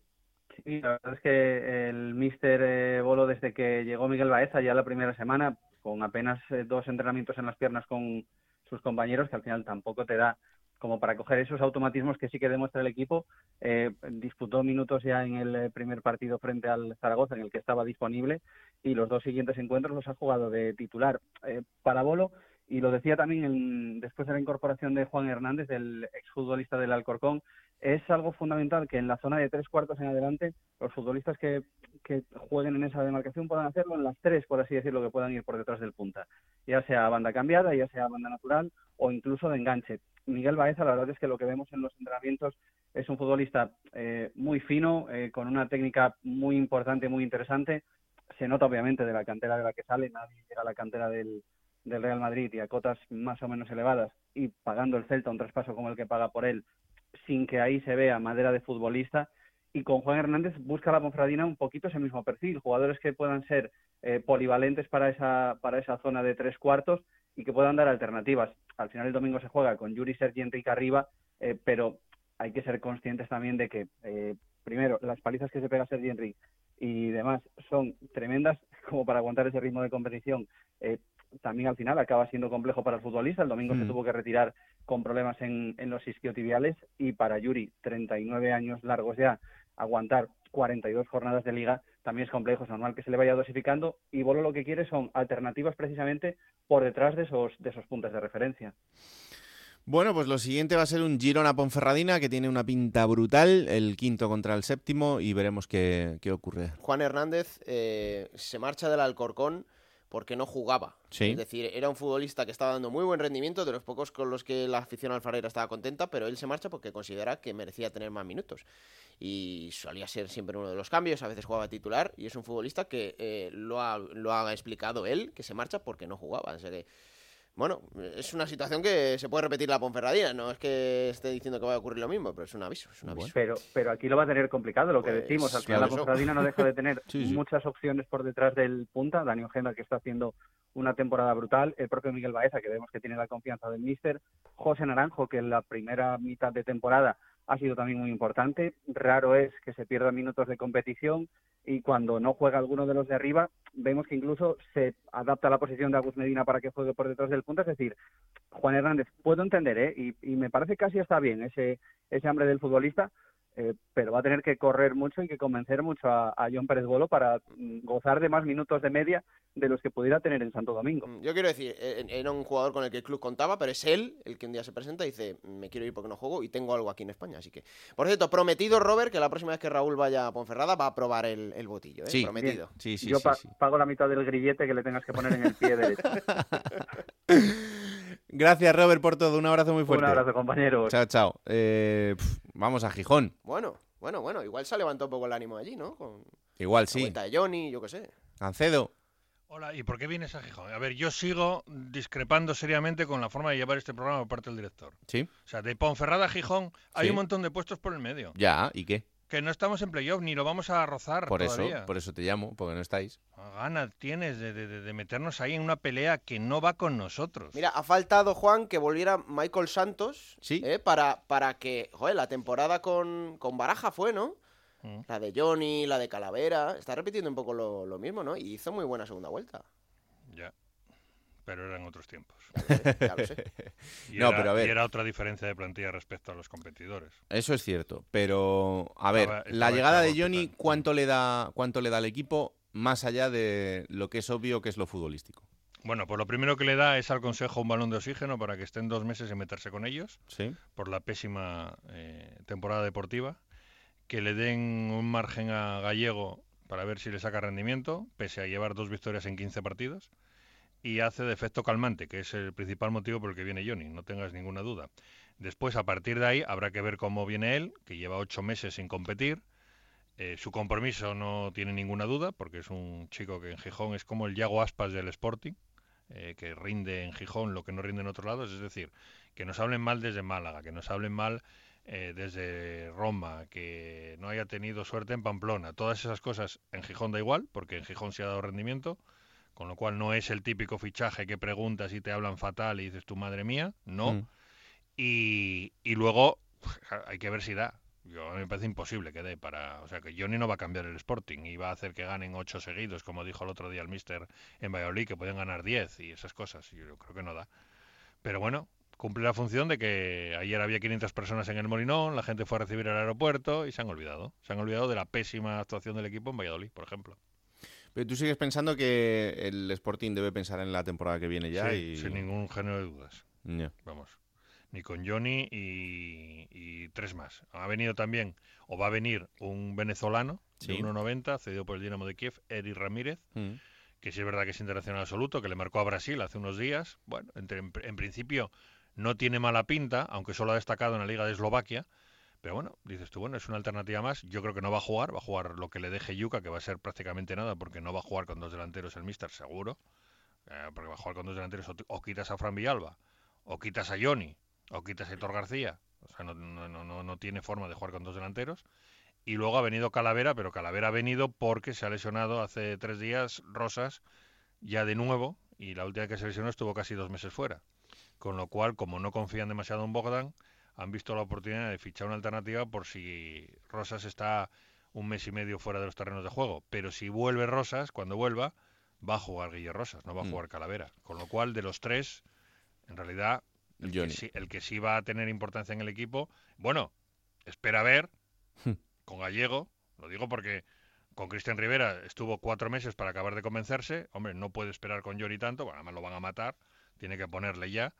Sí, la verdad es que el míster eh, Bolo, desde que llegó Miguel Baeza ya la primera semana, con apenas dos entrenamientos en las piernas con sus compañeros, que al final tampoco te da como para coger esos automatismos que sí que demuestra el equipo. Eh, disputó minutos ya en el eh, primer partido frente al Zaragoza, en el que estaba disponible, y los dos siguientes encuentros los ha jugado de titular. Eh, para Bolo, y lo decía también en- después de la incorporación de Juan Hernández, el exfutbolista del Alcorcón, es algo fundamental que en la zona de tres cuartos en adelante los futbolistas que jueguen en esa demarcación puedan hacerlo en las tres, por así decirlo, que puedan ir por detrás del punta, ya sea banda cambiada, ya sea banda natural o incluso de enganche. Miguel Baeza, la verdad es que lo que vemos en los entrenamientos es un futbolista eh, muy fino, eh, con una técnica muy importante, muy interesante. Se nota obviamente de la cantera de la que sale, nadie llega a la cantera del, Real Madrid y a cotas más o menos elevadas y pagando el Celta un traspaso como el que paga por él, sin que ahí se vea madera de futbolista. Y con Juan Hernández busca la Ponfradina un poquito ese mismo perfil, jugadores que puedan ser eh, polivalentes para esa, para esa zona de tres cuartos y que puedan dar alternativas. Al final el domingo se juega con Yuri Sergi Enrique arriba, eh, pero hay que ser conscientes también de que, eh, primero, las palizas que se pega Sergi Enrique y demás son tremendas como para aguantar ese ritmo de competición. Eh, también al final acaba siendo complejo para el futbolista. El domingo se Mm. tuvo que retirar con problemas en, en los isquiotibiales y para Yuri, 39 años largos ya, aguantar 42 jornadas de liga también es complejo. Es normal que se le vaya dosificando y Bolo lo que quiere son alternativas precisamente por detrás de esos, de esos puntos de referencia. Bueno, pues lo siguiente va a ser un Girona Ponferradina que tiene una pinta brutal, el quinto contra el séptimo y veremos qué, qué ocurre. Juan Hernández eh, se marcha del Alcorcón porque no jugaba. Sí. Es decir, era un futbolista que estaba dando muy buen rendimiento, de los pocos con los que la afición alfarera estaba contenta, pero él se marcha porque considera que merecía tener más minutos. Y solía ser siempre uno de los cambios, a veces jugaba titular, y es un futbolista que eh, lo, ha, lo ha explicado él, que se marcha porque no jugaba. O sea que, bueno, es una situación que se puede repetir la Ponferradina, no es que esté diciendo que va a ocurrir lo mismo, pero es un aviso, es un aviso. Pero, pero aquí lo va a tener complicado, lo que Pues, decimos. Al final claro, la. Ponferradina no deja de tener Sí, sí. muchas opciones por detrás del punta. Dani Ojeda, que está haciendo una temporada brutal. El propio Miguel Baeza, que vemos que tiene la confianza del míster. José Naranjo, que en la primera mitad de temporada ha sido también muy importante. Raro es que se pierdan minutos de competición y cuando no juega alguno de los de arriba, vemos que incluso se adapta a la posición de Agus Medina para que juegue por detrás del punta. Es decir, Juan Hernández, puedo entender, ¿eh? y, y me parece casi está bien ese, ese hambre del futbolista, eh, pero va a tener que correr mucho y que convencer mucho a, a John Pérez Bolo para mm, gozar de más minutos de media de los que pudiera tener en Santo Domingo. Yo quiero decir, era un jugador con el que el club contaba, pero es él el que un día se presenta y dice, me quiero ir porque no juego y tengo algo aquí en España. Así que, por cierto, prometido, Robert, que la próxima vez que Raúl vaya a Ponferrada va a probar el, el botillo, ¿eh? Sí. prometido. Sí, sí, Yo sí, pa- sí. pago la mitad del grillete que le tengas que poner en el pie derecho. Gracias, Robert, por todo. Un abrazo muy fuerte. Un abrazo, compañeros. Chao, chao. Eh, pf, vamos a Gijón. Bueno, bueno, bueno, igual se ha levantado un poco el ánimo allí, ¿no? Con Igual sí. de Johnny, yo qué sé. Cancedo. Hola, ¿y por qué vienes a Gijón? A ver, yo sigo discrepando seriamente con la forma de llevar este programa por parte del director. Sí. O sea, de Ponferrada a Gijón hay Sí. un montón de puestos por el medio. Ya, ¿y qué? Que no estamos en playoff, ni lo vamos a rozar Por eso, todavía. por eso te llamo, porque no estáis. Gana tienes de, de- de- de meternos ahí en una pelea que no va con nosotros. Mira, ha faltado, Juan, que volviera Michael Santos Sí. ¿eh? para, para que, joder, la temporada con, con Baraja fue, ¿no? Mm. La de Johnny, la de Calavera, está repitiendo un poco lo, lo mismo, ¿no? Y hizo muy buena segunda vuelta. Ya. Pero eran otros tiempos. Ya lo sé. Y No, era- pero a ver. Y era otra diferencia de plantilla respecto a los competidores. Eso es cierto, pero a ver, Estaba- la llegada de Johnny, ¿cuánto le da cuánto le da al equipo más allá de lo que es obvio que es lo futbolístico? Bueno, pues lo primero que le da es al Consejo un balón de oxígeno para que estén dos meses en meterse con ellos. Sí. Por la pésima eh, temporada deportiva. Que le den un margen a Gallego para ver si le saca rendimiento, pese a llevar dos victorias en 15 partidos. Y hace de efecto calmante, que es el principal motivo por el que viene Johnny, no tengas ninguna duda. Después, a partir de ahí, habrá que ver cómo viene él, que lleva ocho meses sin competir. Eh, su compromiso no tiene ninguna duda, porque es un chico que en Gijón es como el Yago Aspas del Sporting, eh, que rinde en Gijón lo que no rinde en otros lados. Es decir, que nos hablen mal desde Málaga, que nos hablen mal eh, desde Roma, que no haya tenido suerte en Pamplona. Todas esas cosas en Gijón da igual, porque en Gijón se ha dado rendimiento, con lo cual no es el típico fichaje que preguntas y te hablan fatal y dices tu madre mía, no. Mm. Y, y luego hay que ver si da. Yo, a mí me parece imposible que dé para... O sea, que Johnny no va a cambiar el Sporting y va a hacer que ganen ocho seguidos, como dijo el otro día el Mister en Valladolid, que pueden ganar 10 y esas cosas. Yo creo que no da. Pero bueno, cumple la función de que ayer había 500 personas en el Molinón, la gente fue a recibir al aeropuerto y se han olvidado. Se han olvidado de la pésima actuación del equipo en Valladolid, por ejemplo. Pero tú sigues pensando que el Sporting debe pensar en la temporada que viene ya Sí, y... sin ningún género de dudas. Vamos. Ni con Johnny y, y tres más. Ha venido también, o va a venir, un venezolano Sí. de 1.90, cedido por el Dinamo de Kiev, Eric Ramírez, Mm. que sí es verdad que es internacional absoluto, que le marcó a Brasil hace unos días. Bueno, entre- en, en principio no tiene mala pinta, aunque solo ha destacado en la Liga de Eslovaquia. Pero bueno, dices tú, bueno, es una alternativa más. Yo creo que no va a jugar, va a jugar lo que le deje Yuka, que va a ser prácticamente nada, porque no va a jugar con dos delanteros el Mister, seguro. Eh, porque va a jugar con dos delanteros, o, quitas a Fran Villalba, o quitas a Johnny, o quitas a Héctor García. O sea, no, no, no, no- tiene forma de jugar con dos delanteros. Y luego ha venido Calavera, pero Calavera ha venido porque se ha lesionado hace tres días Rosas, ya de nuevo, y la última que se lesionó estuvo casi dos meses fuera. Con lo cual, como no confían demasiado en Bogdan, han visto la oportunidad de fichar una alternativa por si Rosas está un mes y medio fuera de los terrenos de juego. Pero si vuelve Rosas, cuando vuelva, va a jugar Guille Rosas, no va a Mm. jugar Calavera. Con lo cual, de los tres, en realidad, el que, sí, el que sí va a tener importancia en el equipo, bueno, espera a ver con Gallego, lo digo porque con Cristian Rivera estuvo cuatro meses para acabar de convencerse, hombre, no puede esperar con Johnny tanto, bueno, además lo van a matar, tiene que ponerle ya,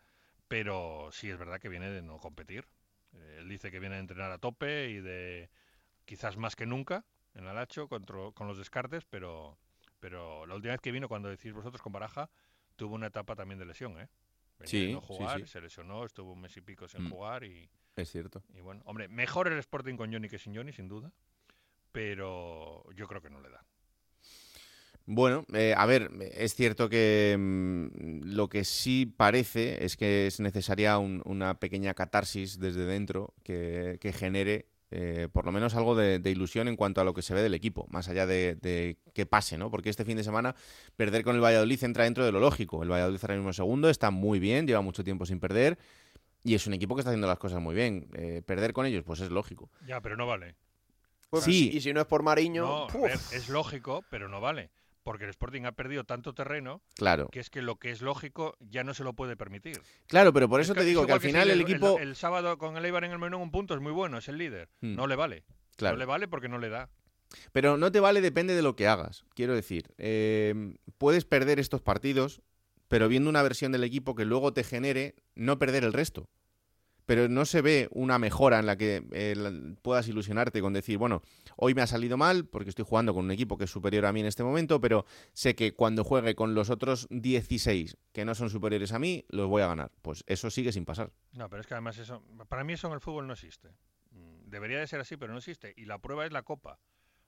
pero sí es verdad que viene de no competir. Eh, Él dice que viene a entrenar a tope y de quizás más que nunca en Alacho contra- con los descartes, pero, pero la última vez que vino, cuando decís vosotros con Baraja, tuvo una etapa también de lesión, ¿eh? Venía Sí, de no sí, jugar, sí. se lesionó, estuvo un mes y pico sin Mm. jugar y, Es cierto. y bueno, hombre, mejor el Sporting con Johnny que sin Johnny, sin duda, pero yo creo que no le da. Bueno, eh, a ver, es cierto que mm, lo que sí parece es que es necesaria un- una pequeña catarsis desde dentro que, que genere eh, por lo menos algo de, de ilusión en cuanto a lo que se ve del equipo, más allá de, de que pase, ¿no? Porque este fin de semana perder con el Valladolid entra dentro de lo lógico. El Valladolid ahora mismo segundo, está muy bien, lleva mucho tiempo sin perder y es un equipo que está haciendo las cosas muy bien. Eh, perder con ellos, pues es lógico. Ya, pero no vale. Pues, Sí. Y si no es por Mariño, es lógico, pero no vale. Porque el Sporting ha perdido tanto terreno Claro. que es que lo que es lógico ya no se lo puede permitir. Claro, pero por Es eso que te es digo que al si final el el, equipo... El, sábado con el Eibar en el Menú un punto es muy bueno, es el líder. Hmm. No le vale. Claro. No le vale porque no le da. Pero no te vale, depende de lo que hagas. Quiero decir, eh, puedes perder estos partidos, pero viendo una versión del equipo que luego te genere no perder el resto. Pero no se ve una mejora en la que eh, puedas ilusionarte con decir, bueno, hoy me ha salido mal porque estoy jugando con un equipo que es superior a mí en este momento, pero sé que cuando juegue con los otros 16 que no son superiores a mí, los voy a ganar. Pues eso sigue sin pasar. No, pero es que además eso, para mí eso en el fútbol no existe. Mm, Debería de ser así, pero no existe. Y la prueba es la Copa.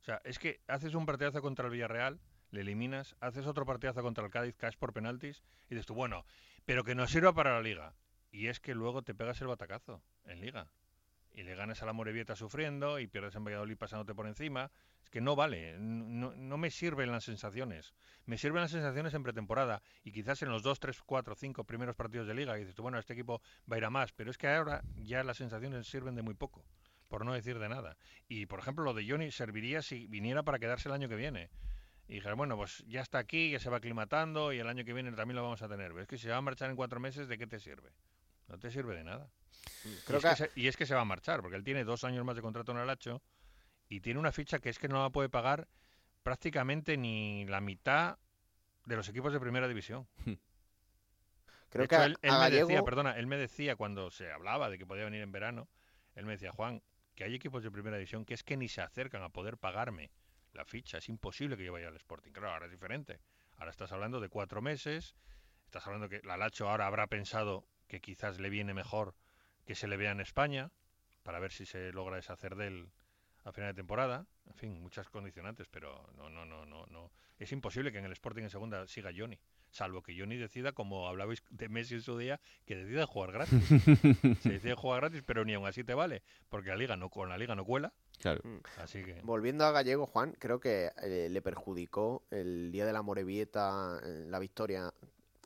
O sea, es que haces un partidazo contra el Villarreal, le eliminas, haces otro partidazo contra el Cádiz, caes por penaltis, y dices tú, bueno, pero que nos sirva para la Liga. Y es que luego te pegas el batacazo en Liga. Y le ganas a la Morevieta sufriendo y pierdes en Valladolid pasándote por encima. Es que no vale, no, no me sirven las sensaciones. Me sirven las sensaciones en pretemporada y quizás en los 2, 3, 4, 5 primeros partidos de liga. Y dices, tú, bueno, este equipo va a ir a más. Pero es que ahora ya las sensaciones sirven de muy poco, por no decir de nada. Y por ejemplo, lo de Johnny serviría si viniera para quedarse el año que viene. Y dijera, bueno, pues ya está aquí, ya se va aclimatando y el año que viene también lo vamos a tener. Pero es que si se va a marchar en cuatro meses, ¿de qué te sirve? No te sirve de nada. Creo y, es que- que se, y es que se va a marchar, porque él tiene dos años más de contrato en el Hacho y tiene una ficha que es que no la puede pagar prácticamente ni la mitad de los equipos de primera división. Creo de que a- él, él a me decía, perdona, él me decía cuando se hablaba de que podía venir en verano, él me decía, Juan, que hay equipos de primera división que es que ni se acercan a poder pagarme la ficha, es imposible que yo vaya al Sporting. Claro, ahora es diferente. Ahora estás hablando de cuatro meses, estás hablando que la Lacho ahora habrá pensado que quizás le viene mejor que se le vea en España, para ver si se logra deshacer de él a final de temporada. En fin, muchas condicionantes, pero no, no, no, no, no. Es imposible que en el Sporting en segunda siga Johnny, salvo que Johnny decida, como hablabais de Messi en su día, que decida jugar gratis. se decide jugar gratis, pero ni aún así te vale, porque la liga no con la liga no cuela. Claro. Así que Volviendo a Gallego, Juan, creo que eh, le perjudicó el día de la Morevieta, eh, la victoria,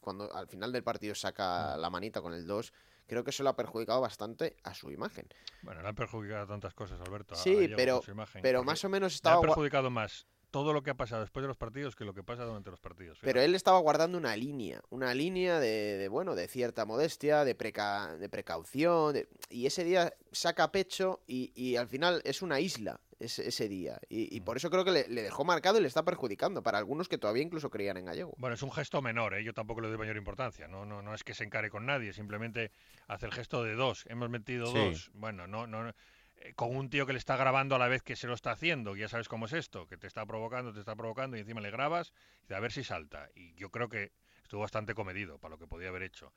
cuando al final del partido saca Mm. la manita con el 2. Creo que eso le ha perjudicado bastante a su imagen. bueno, le han perjudicado tantas cosas, Alberto. Sí, pero- con su imagen, pero más o menos le estaba ha gua- perjudicado más todo lo que ha pasado después de los partidos que lo que pasa durante los partidos. Pero él estaba guardando una línea, una línea de, de, bueno, de cierta modestia, de, preca, de precaución, de- y ese día saca pecho y, y al final es una isla ese, ese día. Y, y por eso creo que le, le dejó marcado y le está perjudicando para algunos que todavía incluso creían en Gallego. Bueno, es un gesto menor, ¿eh? yo tampoco le doy mayor importancia. No, no, no es que se encare con nadie, simplemente hace el gesto de dos. Hemos metido Sí. dos. Bueno, no, no, eh, con un tío que le está grabando a la vez que se lo está haciendo. Ya sabes cómo es esto, que te está provocando, te está provocando y encima le grabas y dice, a ver si salta. Y yo creo que estuvo bastante comedido para lo que podía haber hecho.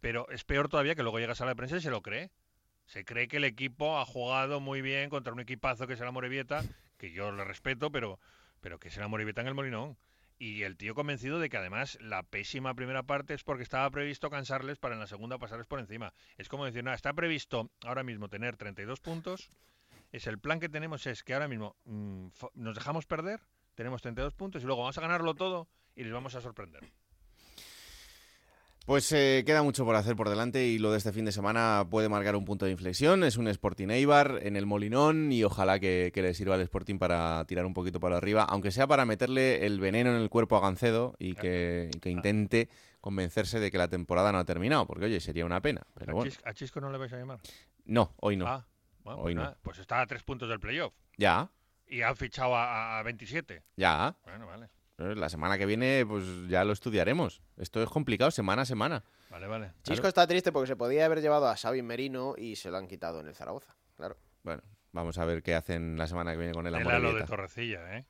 Pero es peor todavía que luego llegas a la prensa y se lo cree. Se cree que el equipo ha jugado muy bien contra un equipazo que es el Amorebieta, que yo le respeto, pero, pero que es el Amorebieta en el Molinón. Y el tío convencido de que además la pésima primera parte es porque estaba previsto cansarles para en la segunda pasarles por encima. Es como decir, nada, está previsto ahora mismo tener 32 puntos. Es el plan que tenemos es que ahora mismo mm, nos dejamos perder, tenemos 32 puntos y luego vamos a ganarlo todo y les vamos a sorprender. Pues eh, queda mucho por hacer por delante y lo de este fin de semana puede marcar un punto de inflexión. Es un Sporting Eibar en el Molinón y ojalá que, que le sirva al Sporting para tirar un poquito para arriba, aunque sea para meterle el veneno en el cuerpo a Gancedo y que, intente convencerse de que la temporada no ha terminado, porque oye, sería una pena. Pero ¿A, bueno, Chis- a Chisco no le vais a llamar? no, hoy no. Ah, bueno, Hoy pues, no. pues está a tres puntos del playoff. Ya, Y han fichado a, a 27. ya. Bueno, vale. Eh, La semana que viene pues ya lo estudiaremos. Esto es complicado semana a semana. Vale, vale. Chisco está triste porque se podía haber llevado a Xavi Merino y se lo han quitado en el Zaragoza. Claro. Bueno, vamos a ver qué hacen la semana que viene con el Tela lo de. Torrecilla, ¿eh?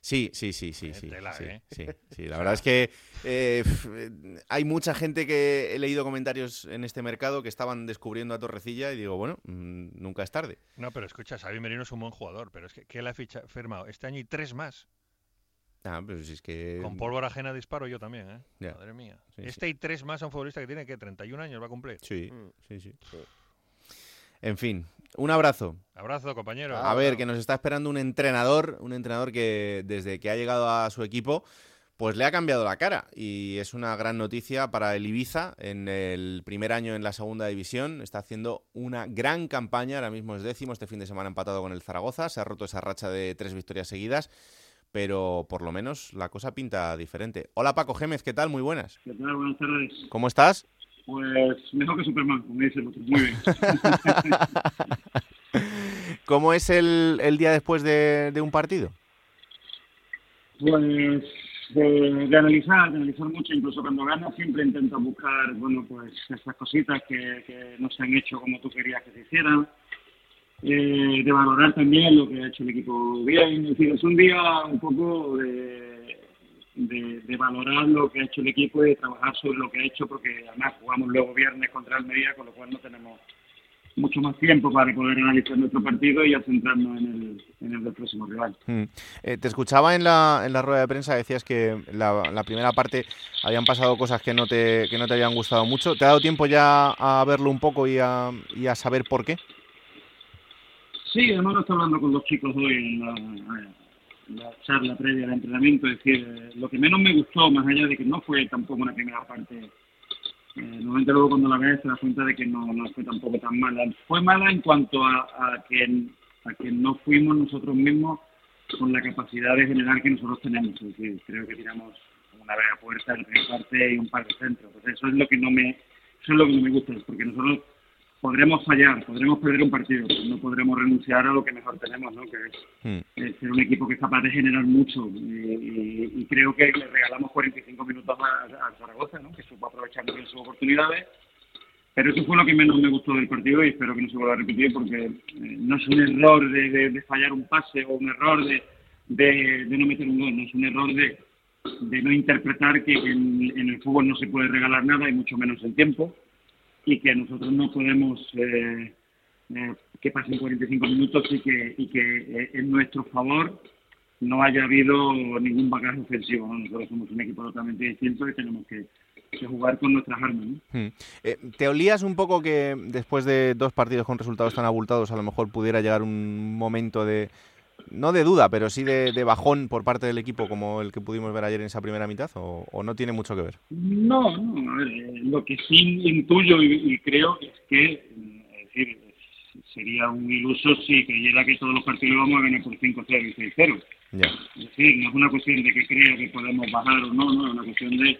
Sí, sí, sí, sí, sí. tela, sí, ¿eh? sí, sí. La verdad es que eh, eh, hay mucha gente que he leído comentarios en este mercado que estaban descubriendo a Torrecilla y digo, bueno, mm, nunca es tarde. No, pero escucha, Xavi Merino es un buen jugador, pero es que, que él ha ficha- firmado este año y tres más. Ah, pero si es que... Con pólvora ajena disparo yo también, ¿eh? Ya. Madre mía. Sí, este y tres más a un futbolista que tiene, que 31 años va a cumplir. Sí, Mm. sí, sí. En fin, un abrazo. Abrazo, compañero. A ver, que nos está esperando un entrenador, un entrenador que desde que ha llegado a su equipo, pues le ha cambiado la cara. Y es una gran noticia para el Ibiza en el primer año en la segunda división. Está haciendo una gran campaña, ahora mismo es décimo, este fin de semana empatado con el Zaragoza. Se ha roto esa racha de tres victorias seguidas, pero por lo menos la cosa pinta diferente. Hola Paco Gémez, ¿qué tal? Muy buenas. ¿Qué tal? Buenas tardes. ¿Cómo estás? Pues mejor que Superman, como dice el otro. Muy bien. ¿Cómo es el, el día después de, de un partido? Pues de, de analizar, de analizar mucho, incluso cuando ganas siempre intentas buscar, bueno, pues esas cositas que, que no se han hecho como tú querías que se hicieran. Eh, de valorar también lo que ha hecho el equipo bien. Es decir, es un día un poco de, de, valorar lo que ha hecho el equipo y de trabajar sobre lo que ha hecho, porque además jugamos luego viernes contra Almería, con lo cual no tenemos mucho más tiempo para poder analizar nuestro partido y centrarnos en el, en el del próximo rival. Mm. Eh, te escuchaba en la, en la rueda de prensa, decías que la, la primera parte habían pasado cosas que no, te, que no te habían gustado mucho. ¿Te ha dado tiempo ya a verlo un poco y a, y a saber por qué? Sí, además lo estoy hablando con los chicos hoy en la, charla previa al entrenamiento. Es decir, lo que menos me gustó, más allá de que no fue tampoco una primera parte, eh, normalmente luego cuando la ves te das cuenta de que no, no fue tampoco tan mala. Fue mala en cuanto a, a, que, a que no fuimos nosotros mismos con la capacidad de generar que nosotros tenemos. Es decir, creo que tiramos una vez puerta la primera parte y un par de centros. Pues eso es lo que no me, eso es lo que no me gusta, porque nosotros podremos fallar, podremos perder un partido, pero no podremos renunciar a lo que mejor tenemos, ¿no? que es eh, ser un equipo que es capaz de generar mucho. Y, y- y creo que le regalamos 45 minutos a, a Zaragoza, ¿no? que supo aprovechar bien sus oportunidades. Pero eso fue lo que menos me gustó del partido y espero que no se vuelva a repetir porque eh, no es un error de, de- de fallar un pase o un error de, de- no meter un gol, no es un error de, de no interpretar que en, en el fútbol no se puede regalar nada y mucho menos el tiempo y que nosotros no podemos eh, eh, que pasen 45 minutos y que, y que eh, en nuestro favor no haya habido ningún bagaje ofensivo. ¿no? Nosotros somos un equipo totalmente distinto y tenemos que, jugar con nuestras armas. ¿no? Mm. Eh, ¿Te olías un poco que después de dos partidos con resultados tan abultados a lo mejor pudiera llegar un momento de, no de duda, pero sí de, de bajón por parte del equipo como el que pudimos ver ayer en esa primera mitad? ¿O, o no tiene mucho que ver? No, no, eh, lo que sí intuyo y, y creo es que, mm, es decir, sería un iluso si creyera que todos los partidos vamos a ganar por 5-0 y 6-0. Es decir, no es una cuestión de que crea que podemos bajar o no, no, es una cuestión de,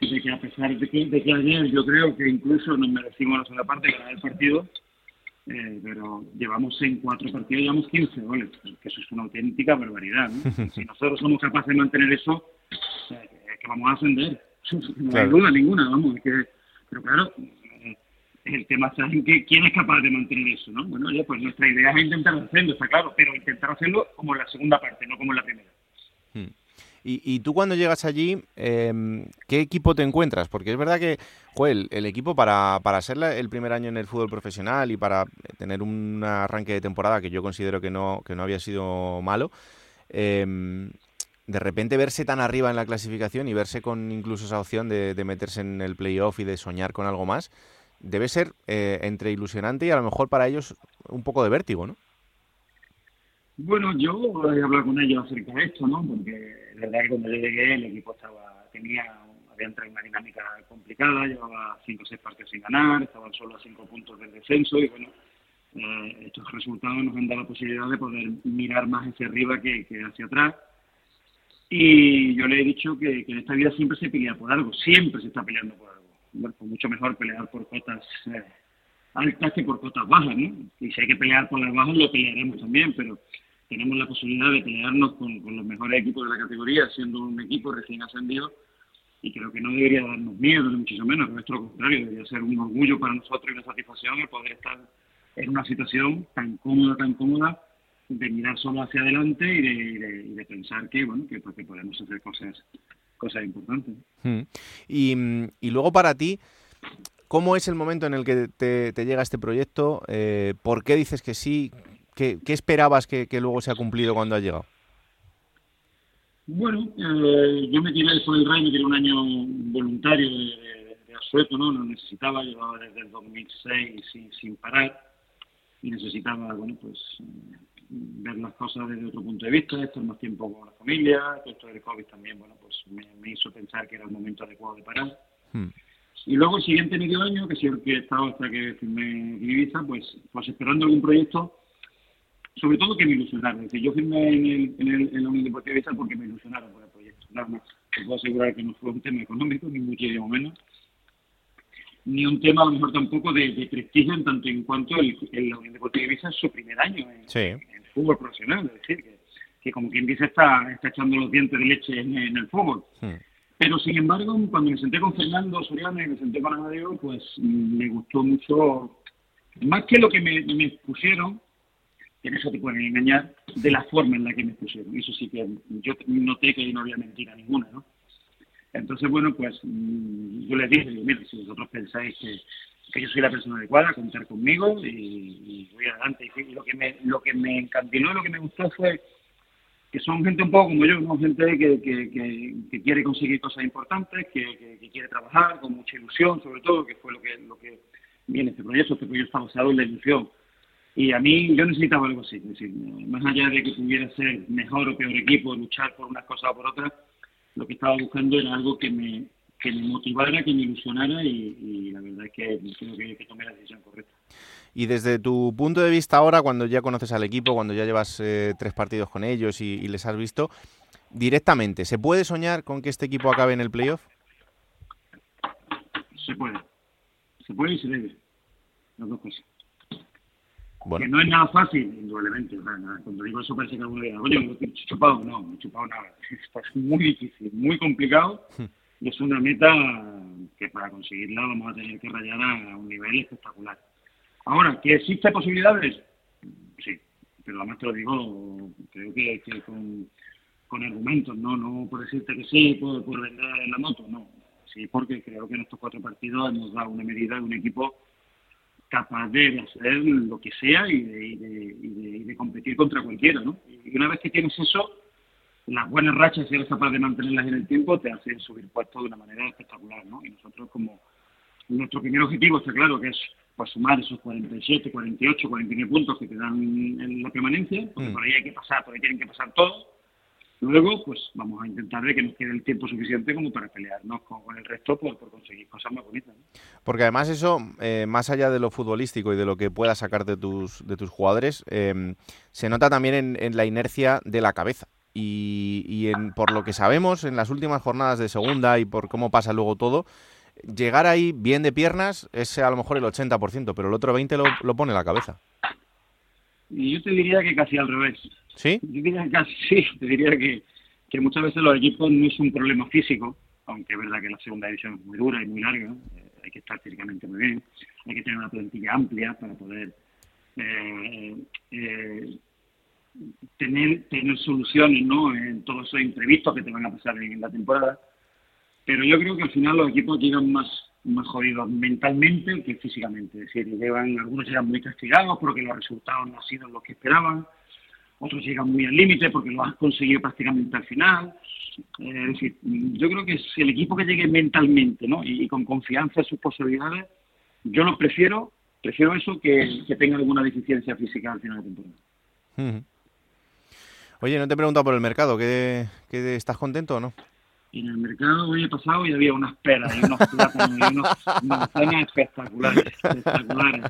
de que a pesar de que, de que ayer yo creo que incluso nos merecimos la segunda parte ganar el partido, eh, pero llevamos en cuatro partidos, llevamos 15 goles, que eso es una auténtica barbaridad. ¿no? si nosotros somos capaces de mantener eso, eh, que vamos a ascender, no Claro. hay duda ninguna, vamos, es que, pero claro, eh, el tema está en que quién es capaz de mantener eso, ¿no? Bueno, oye, pues nuestra idea es intentar hacerlo, está claro, pero intentar hacerlo como en la segunda parte, no como en la primera. Y, y tú cuando llegas allí, em, ¿qué equipo te encuentras? Porque es verdad que, joder, el, equipo para, para ser el primer año en el fútbol profesional y para tener un arranque de temporada que yo considero que no, que no había sido malo, em, de repente verse tan arriba en la clasificación y verse con incluso esa opción de, de meterse en el playoff y de soñar con algo más, debe ser eh, entre ilusionante y a lo mejor para ellos un poco de vértigo, ¿no? Bueno, yo he hablado con ellos acerca de esto, ¿no? Porque la verdad que cuando yo llegué el equipo estaba tenía había entrado en una dinámica complicada, llevaba cinco o seis partidos sin ganar, estaban solo a cinco puntos del descenso y bueno, eh, estos resultados nos han dado la posibilidad de poder mirar más hacia arriba que, que hacia atrás. Y yo le he dicho que, que en esta vida siempre se pelea por algo, siempre se está peleando por algo. Bueno, pues mucho mejor pelear por cotas eh, altas que por cotas bajas, ¿no? Y si hay que pelear por las bajas, lo pelearemos también, pero tenemos la posibilidad de pelearnos con, con los mejores equipos de la categoría, siendo un equipo recién ascendido, y creo que no debería darnos miedo, ni muchísimo menos, lo contrario, debería ser un orgullo para nosotros y una satisfacción el poder estar en una situación tan cómoda, tan cómoda, de mirar solo hacia adelante y de, de, de pensar que, bueno, que, pues, que podemos hacer cosas, cosas importantes. Mm. Y, y luego para ti, ¿cómo es el momento en el que te, te llega este proyecto? Eh, ¿Por qué dices que sí? ¿Qué, qué esperabas que, que luego se ha cumplido cuando ha llegado? Bueno, eh, yo me tiré después del RAI, me tiré un año voluntario de, de, de asueto, ¿no? Lo necesitaba, llevaba desde el 2006 sin, sin parar y necesitaba, bueno, pues ver las cosas desde otro punto de vista, estar más tiempo con la familia, todo esto del COVID también, bueno, pues me, me hizo pensar que era el momento adecuado de parar. Y luego el siguiente medio año, que es el que he estado hasta que firmé Ibiza, pues, pues esperando algún proyecto, sobre todo que me ilusionara. Es decir, yo firmé en, el, en, el, en la Unión Deportiva Ibiza porque me ilusionaron por el proyecto, nada más. Te puedo asegurar que no fue un tema económico, ni muchísimo menos, ni un tema a lo mejor tampoco de, de prestigio en tanto en cuanto el, el- la Unión Deportiva Ibiza es su primer año en, Sí. en fútbol profesional, es decir, que, que como quien dice está, está echando los dientes de leche en, en el fútbol. Pero sin embargo, cuando me senté con Fernando Soriano y me senté con Amadeo, pues mm, me gustó mucho, más que lo que me, me pusieron, que eso te pueden engañar, de la forma en la que me pusieron. Eso sí que yo noté que ahí no había mentira ninguna, ¿no? Entonces, bueno, pues mm, yo les dije, mira, si vosotros pensáis que, que yo soy la persona adecuada, contar conmigo y, y voy adelante. Y lo que me, lo que me encandiló, lo que me gustó fue que son gente un poco como yo, ¿no? gente que, que, que, que quiere conseguir cosas importantes, que quiere trabajar con mucha ilusión, sobre todo, que fue lo que, lo que viene este proyecto. Este proyecto está basado en la ilusión. Y a mí yo necesitaba algo así, es decir, más allá de que pudiera ser mejor o peor equipo, luchar por unas cosas o por otras, lo que estaba buscando era algo que me, que me motivara, que me ilusionara y, y la verdad es que creo que, que tomé la decisión correcta. Y desde tu punto de vista ahora, cuando ya conoces al equipo, cuando ya llevas eh, tres partidos con ellos y, y les has visto, directamente, ¿se puede soñar con que este equipo acabe en el playoff? Se puede, se puede y se debe, las dos cosas. Que no es nada fácil, indudablemente. o sea, Cuando digo eso parece que alguno diga, oye, ¿me he chupado? No, no he chupado nada. Es muy difícil, muy complicado y es una meta que para conseguirla vamos a tener que rayar a un nivel espectacular. Ahora, ¿que existe posibilidades? Sí, pero además te lo digo, creo que, que con, con argumentos, ¿no? No por decirte que sí, por, por vender la moto, no. Sí, porque creo que en estos cuatro partidos hemos dado una medida de un equipo capaz de hacer lo que sea y de, y de, y de, y de competir contra cualquiera, ¿no? Y una vez que tienes eso, las buenas rachas, si eres capaz de mantenerlas en el tiempo, te hacen subir puestos de una manera espectacular, ¿no? Y nosotros como nuestro primer objetivo está claro que es pues, sumar esos 47, 48, 49 puntos que te dan en la permanencia, porque por ahí hay que pasar, por ahí tienen que pasar todos. Luego, pues vamos a intentar de que nos quede el tiempo suficiente como para pelearnos con, con el resto por, conseguir cosas más bonitas. Porque además eso, eh, más allá de lo futbolístico y de lo que pueda sacar de tus, de tus jugadores, eh, se nota también en, en la inercia de la cabeza. Y, y en, por lo que sabemos en las últimas jornadas de segunda y por cómo pasa luego todo, llegar ahí bien de piernas es a lo mejor el 80%, pero el otro 20% lo, lo pone la cabeza. Y yo te diría que casi al revés. ¿Sí? Yo diría que casi, sí, te diría que, que muchas veces los equipos no es un problema físico, aunque es verdad que la segunda división es muy dura y muy larga, eh, hay que estar físicamente muy bien, hay que tener una plantilla amplia para poder eh, eh, tener, tener soluciones ¿no? en todos esos imprevistos que te van a pasar en la temporada. Pero yo creo que al final los equipos llegan más, más jodidos mentalmente que físicamente. Es decir, llevan, algunos llegan muy castigados porque los resultados no han sido los que esperaban, otros llegan muy al límite porque lo han conseguido prácticamente al final. Eh, es decir, yo creo que si el equipo que llegue mentalmente ¿no? y, con confianza en sus posibilidades, yo lo prefiero, prefiero eso que, que tenga alguna deficiencia física al final de temporada. Oye, no te he preguntado por el mercado, ¿qué, qué estás contento o no? En el mercado hoy he pasado y había unas peras y unos plátanos y unos manzanas espectaculares, espectaculares.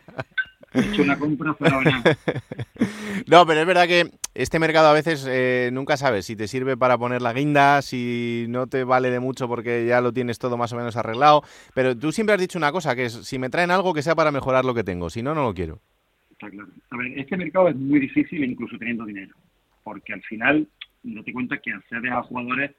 He hecho una compra fenomenal. No, pero es verdad que este mercado a veces eh, nunca sabes si te sirve para poner la guinda, si no te vale de mucho porque ya lo tienes todo más o menos arreglado. Pero tú siempre has dicho una cosa, que es si me traen algo que sea para mejorar lo que tengo, si no, no lo quiero. Está claro. A ver, este mercado es muy difícil incluso teniendo dinero, porque al final no te cuenta que accedes a jugadores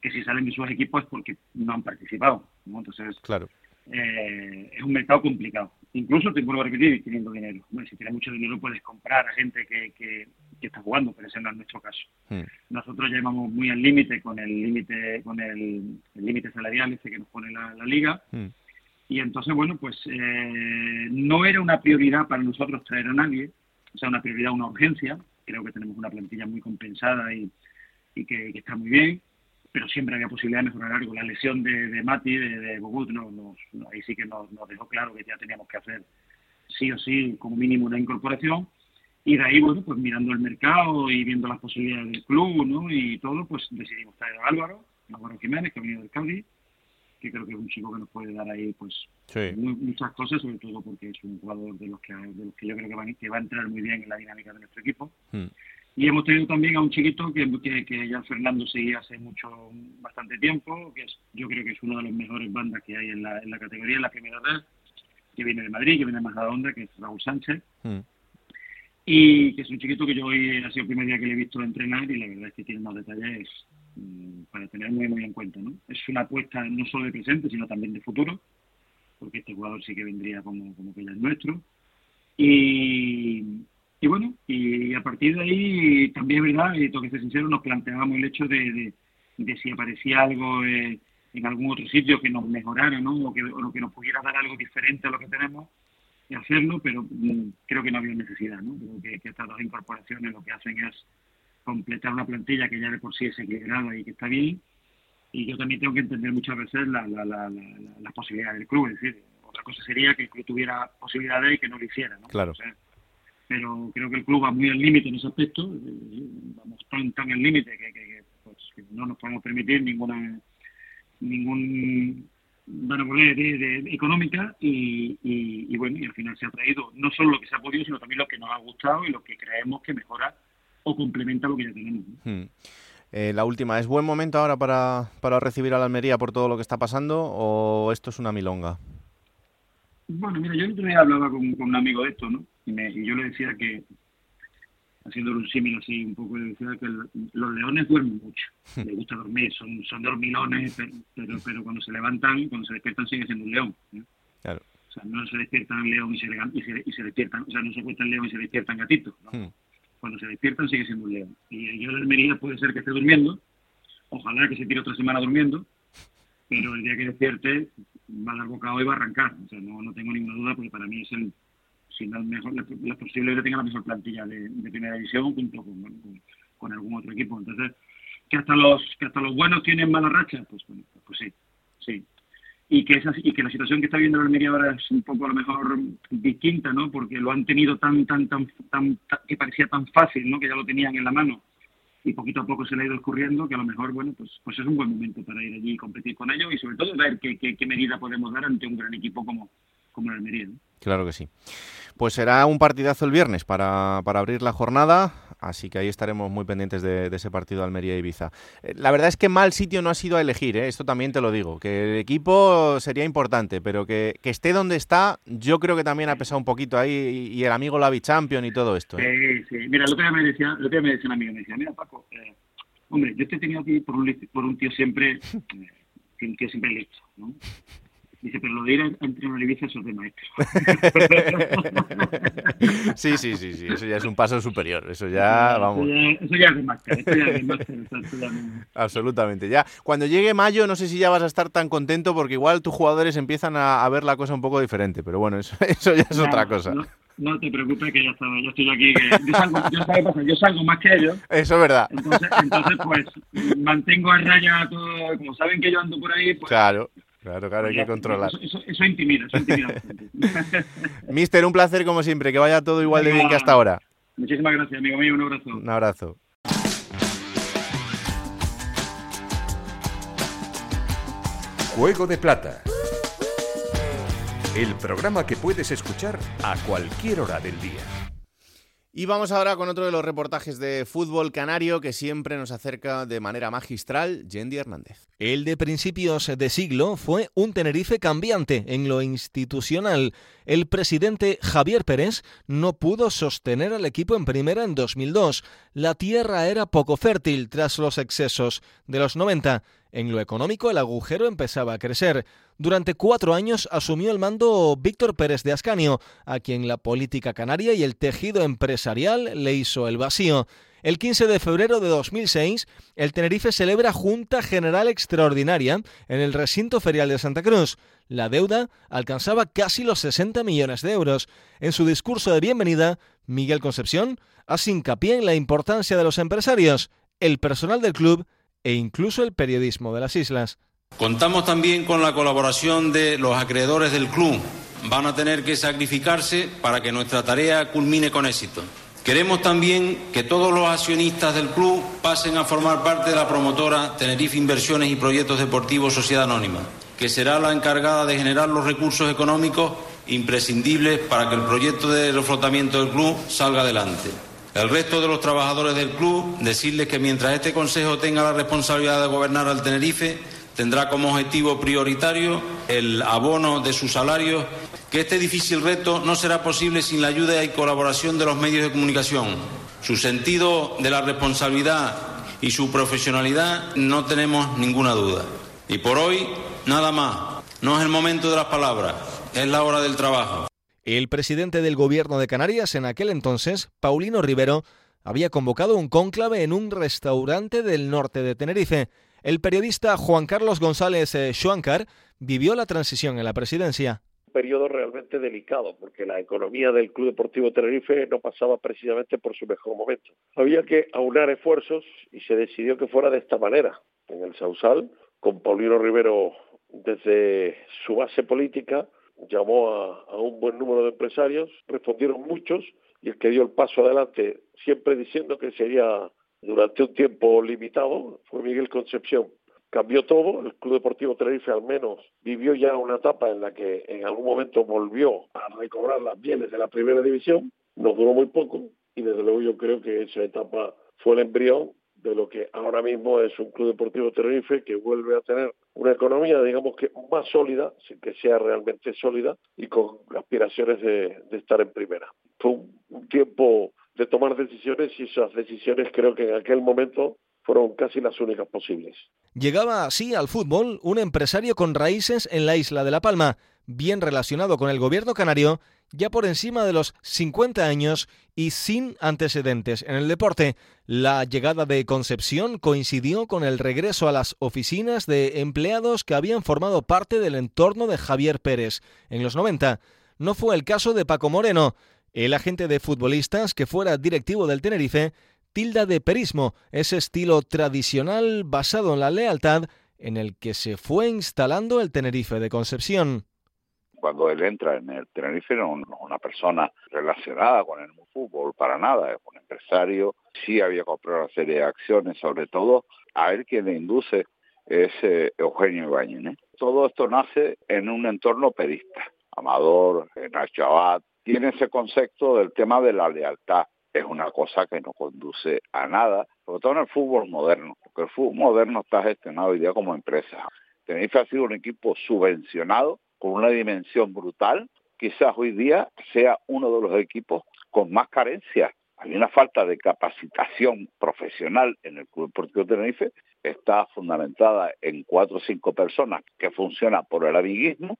que si salen de sus equipos es porque no han participado. ¿no? Entonces, Claro. eh, es un mercado complicado. Incluso te vuelvo a repetir, teniendo dinero. Bueno, si tienes mucho dinero puedes comprar a gente que, que, que está jugando, pero ese no es nuestro caso. Hmm. Nosotros llevamos muy al límite con el límite con el límite salarial este que nos pone la, la liga Hmm. y entonces bueno pues eh, no era una prioridad para nosotros traer a nadie, o sea una prioridad, una urgencia. Creo que tenemos una plantilla muy compensada y, y que, que está muy bien, pero siempre había posibilidad de mejorar algo. La lesión de, de Mati, de, de Bogut, no, nos- ahí sí que nos, nos dejó claro que ya teníamos que hacer sí o sí como mínimo una incorporación. Y de ahí, bueno, pues mirando el mercado y viendo las posibilidades del club, ¿no? Y todo, pues decidimos traer a Álvaro, Álvaro Jiménez, que ha venido del Cádiz, que creo que es un chico que nos puede dar ahí, pues, Sí. mu- muchas cosas, sobre todo porque es un jugador de los que, de los que yo creo que, va a entrar muy bien en la dinámica de nuestro equipo. Hmm. Y hemos tenido también a un chiquito que, que, que ya Fernando seguía hace mucho, bastante tiempo, que es, yo creo que es uno de los mejores bandas que hay en la, en la categoría, en la primera vez, que viene de Madrid, que viene de Majadahonda, que es Raúl Sánchez, Hmm. y que es un chiquito que yo hoy ha sido el primer día que le he visto entrenar y la verdad es que tiene unos detalles mm, para tener muy muy en cuenta. ¿no? Es una apuesta no solo de presente, sino también de futuro, porque este jugador sí que vendría como, como que ya es nuestro. Y, y bueno, y a partir de ahí también es verdad, y tengo que ser sincero, nos planteábamos el hecho de, de, de si aparecía algo eh, en algún otro sitio que nos mejorara, ¿no? O que, o que nos pudiera dar algo diferente a lo que tenemos y hacerlo, pero mm, creo que no había necesidad, ¿no? Creo que, que estas dos incorporaciones lo que hacen es completar una plantilla que ya de por sí es equilibrada y que está bien. Y yo también tengo que entender muchas veces la, la, la, la- la- las posibilidades del club. Es decir, otra cosa sería que el club tuviera posibilidades y que no lo hiciera, ¿no? Claro. O sea, pero creo que el club va muy al límite en ese aspecto. eh, Vamos tan, tan al límite que, que- que, pues, que no nos podemos permitir ninguna ningún van a volver de, de- de económica y, y, y bueno y al final se ha traído no solo lo que se ha podido sino también lo que nos ha gustado y lo que creemos que mejora o complementa lo que ya tenemos ¿no? Hmm. Eh, la última, ¿es buen momento ahora para, para recibir a la Almería por todo lo que está pasando o esto es una milonga? Bueno, mira, yo el otro día hablaba con, con un amigo de esto, ¿no? Y, me- y yo le decía que, haciendo un símil así un poco, le decía que el- los leones duermen mucho, les gusta dormir, son, son dormilones, pero, pero, pero cuando se levantan, cuando se despiertan sigue siendo un león. Claro. O sea, no se despiertan león y se, y se, y se despiertan, o sea, no se acuestan león y se despiertan gatito, ¿no? Hmm. Cuando se despiertan sigue siendo un león. Y yo en Almería puede ser que esté durmiendo, ojalá que se tire otra semana durmiendo, pero el día que despierte va a dar bocado y va a arrancar. O sea, no, no tengo ninguna duda porque para mí es el, si no el mejor, la posible que tenga la mejor plantilla de, primera división junto con, con, algún otro equipo. Entonces, que hasta los que hasta los buenos tienen mala racha, pues bueno, pues sí, sí. Y que esa, y que la situación que está viendo el Almería ahora es un poco a lo mejor distinta, ¿no? Porque lo han tenido tan tan tan tan, tan- que parecía tan fácil, ¿no? Que ya lo tenían en la mano y poquito a poco se le ha ido escurriendo, que a lo mejor, bueno, pues, pues es un buen momento para ir allí y competir con ellos y sobre todo ver qué, qué medida podemos dar ante un gran equipo como, como el Almería. ¿no? Claro que sí. Pues será un partidazo el viernes para, para abrir la jornada, así que ahí estaremos muy pendientes de, de ese partido Almería-Ibiza. Eh, La verdad es que mal sitio no ha sido a elegir, ¿eh? esto también te lo digo, que el equipo sería importante, pero que, que esté donde está, yo creo que también ha pesado un poquito ahí y, y el amigo Lavi Champion y todo esto. ¿eh? Sí, sí. Mira, otro día me decía, otro día me decía un amigo, me decía, mira Paco, eh, hombre, yo te he tenido aquí por un, li- por un tío siempre, que un tío siempre listo, ¿no? Dice, pero lo de ir a, a entrenar Ibiza eso es de maestro. sí, sí, sí, sí, eso ya es un paso superior, eso ya, vamos. Eso ya, es de máster, eso ya es de máster, eso ya no- Absolutamente. Ya, cuando llegue mayo, no sé si ya vas a estar tan contento porque igual tus jugadores empiezan a, a ver la cosa un poco diferente, pero bueno, eso, eso ya es No, otra cosa. No, no te preocupes que ya está, yo estoy aquí, que yo salgo, yo, ¿sabes pasa? yo salgo más que ellos. Eso es verdad. Entonces, entonces, pues, mantengo a raya todo, como saben que yo ando por ahí, pues... Claro, claro, claro, hay que controlar. Eso, eso, eso intimida, eso intimida bastante. Mister, un placer como siempre, que vaya todo igual de bien que hasta ahora. Muchísimas gracias, amigo mío, un abrazo. Un abrazo. Juego de Plata. El programa que puedes escuchar a cualquier hora del día. Y vamos ahora con otro de los reportajes de fútbol canario que siempre nos acerca de manera magistral Yendi Hernández. El de principios de siglo fue un Tenerife cambiante en lo institucional. El presidente Javier Pérez no pudo sostener al equipo en primera en 2002. La tierra era poco fértil tras los excesos de los 90. En lo económico el agujero empezaba a crecer. Durante cuatro años asumió el mando Víctor Pérez de Ascanio, a quien la política canaria y el tejido empresarial le hizo el vacío. El 15 de febrero de 2006, el Tenerife celebra Junta General Extraordinaria en el recinto ferial de Santa Cruz. La deuda alcanzaba casi los 60 millones de euros. En su discurso de bienvenida, Miguel Concepción hace hincapié en la importancia de los empresarios, el personal del club e incluso el periodismo de las islas. Contamos también con la colaboración de los acreedores del club. Van a tener que sacrificarse para que nuestra tarea culmine con éxito. Queremos también que todos los accionistas del club pasen a formar parte de la promotora Tenerife Inversiones y Proyectos Deportivos Sociedad Anónima, que será la encargada de generar los recursos económicos imprescindibles para que el proyecto de reflotamiento del club salga adelante. El resto de los trabajadores del club, decirles que mientras este Consejo tenga la responsabilidad de gobernar al Tenerife, tendrá como objetivo prioritario el abono de sus salarios, que este difícil reto no será posible sin la ayuda y colaboración de los medios de comunicación. Su sentido de la responsabilidad y su profesionalidad no tenemos ninguna duda. Y por hoy, nada más. No es el momento de las palabras, es la hora del trabajo. El presidente del gobierno de Canarias en aquel entonces, Paulino Rivero, había convocado un cónclave en un restaurante del norte de Tenerife. El periodista Juan Carlos González eh, Schwankar vivió la transición en la presidencia. Un periodo realmente delicado, porque la economía del Club Deportivo Tenerife no pasaba precisamente por su mejor momento. Había que aunar esfuerzos y se decidió que fuera de esta manera. En el Sausal, con Paulino Rivero desde su base política, llamó a, un buen número de empresarios, respondieron muchos y el que dio el paso adelante, siempre diciendo que sería durante un tiempo limitado, fue Miguel Concepción. Cambió todo, el Club Deportivo Tenerife al menos vivió ya una etapa en la que en algún momento volvió a recobrar las bienes de la primera división, nos duró muy poco y desde luego yo creo que esa etapa fue el embrión de lo que ahora mismo es un Club Deportivo Tenerife que vuelve a tener una economía, digamos que más sólida, sin que sea realmente sólida, y con aspiraciones de, estar en primera. Fue un, tiempo de tomar decisiones y esas decisiones creo que en aquel momento fueron casi las únicas posibles. Llegaba así al fútbol un empresario con raíces en la isla de La Palma, bien relacionado con el gobierno canario, ya por encima de los 50 años y sin antecedentes en el deporte. La llegada de Concepción coincidió con el regreso a las oficinas de empleados que habían formado parte del entorno de Javier Pérez en los 90. No fue el caso de Paco Moreno, el agente de futbolistas que fuera directivo del Tenerife, tilda de perismo, ese estilo tradicional basado en la lealtad en el que se fue instalando el Tenerife de Concepción. Cuando él entra en el Tenerife no es una persona relacionada con el fútbol para nada, es un empresario, sí había comprado una serie de acciones, sobre todo a él quien le induce es eh, Eugenio Ibañez. Todo esto nace en un entorno pedista. Amador, Nacho Abad, tiene ese concepto del tema de la lealtad. Es una cosa que no conduce a nada, sobre todo en el fútbol moderno, porque el fútbol moderno está gestionado hoy día como empresa. Tenerife ha sido un equipo subvencionado con una dimensión brutal. Quizás hoy día sea uno de los equipos con más carencias. Hay una falta de capacitación profesional en el Club Deportivo Tenerife. Está fundamentada en cuatro o cinco personas que funciona por el amiguismo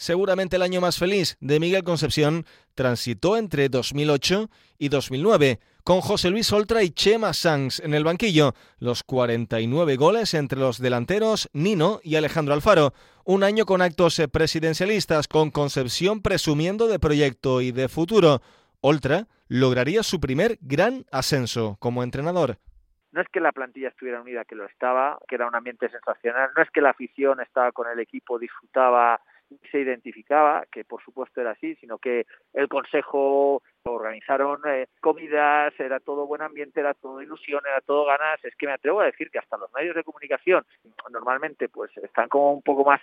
Seguramente el año más feliz de Miguel Concepción transitó entre 2008 y 2009, con José Luis Oltra y Chema Sanz en el banquillo, los 49 goles entre los delanteros Nino y Alejandro Alfaro, un año con actos presidencialistas, con Concepción presumiendo de proyecto y de futuro. Oltra lograría su primer gran ascenso como entrenador. No es que la plantilla estuviera unida, que lo estaba, que era un ambiente sensacional, no es que la afición estaba con el equipo, disfrutaba se identificaba, que por supuesto era así, sino que el Consejo organizaron eh, comidas, era todo buen ambiente, era todo ilusión, era todo ganas. Es que me atrevo a decir que hasta los medios de comunicación normalmente pues están como un poco más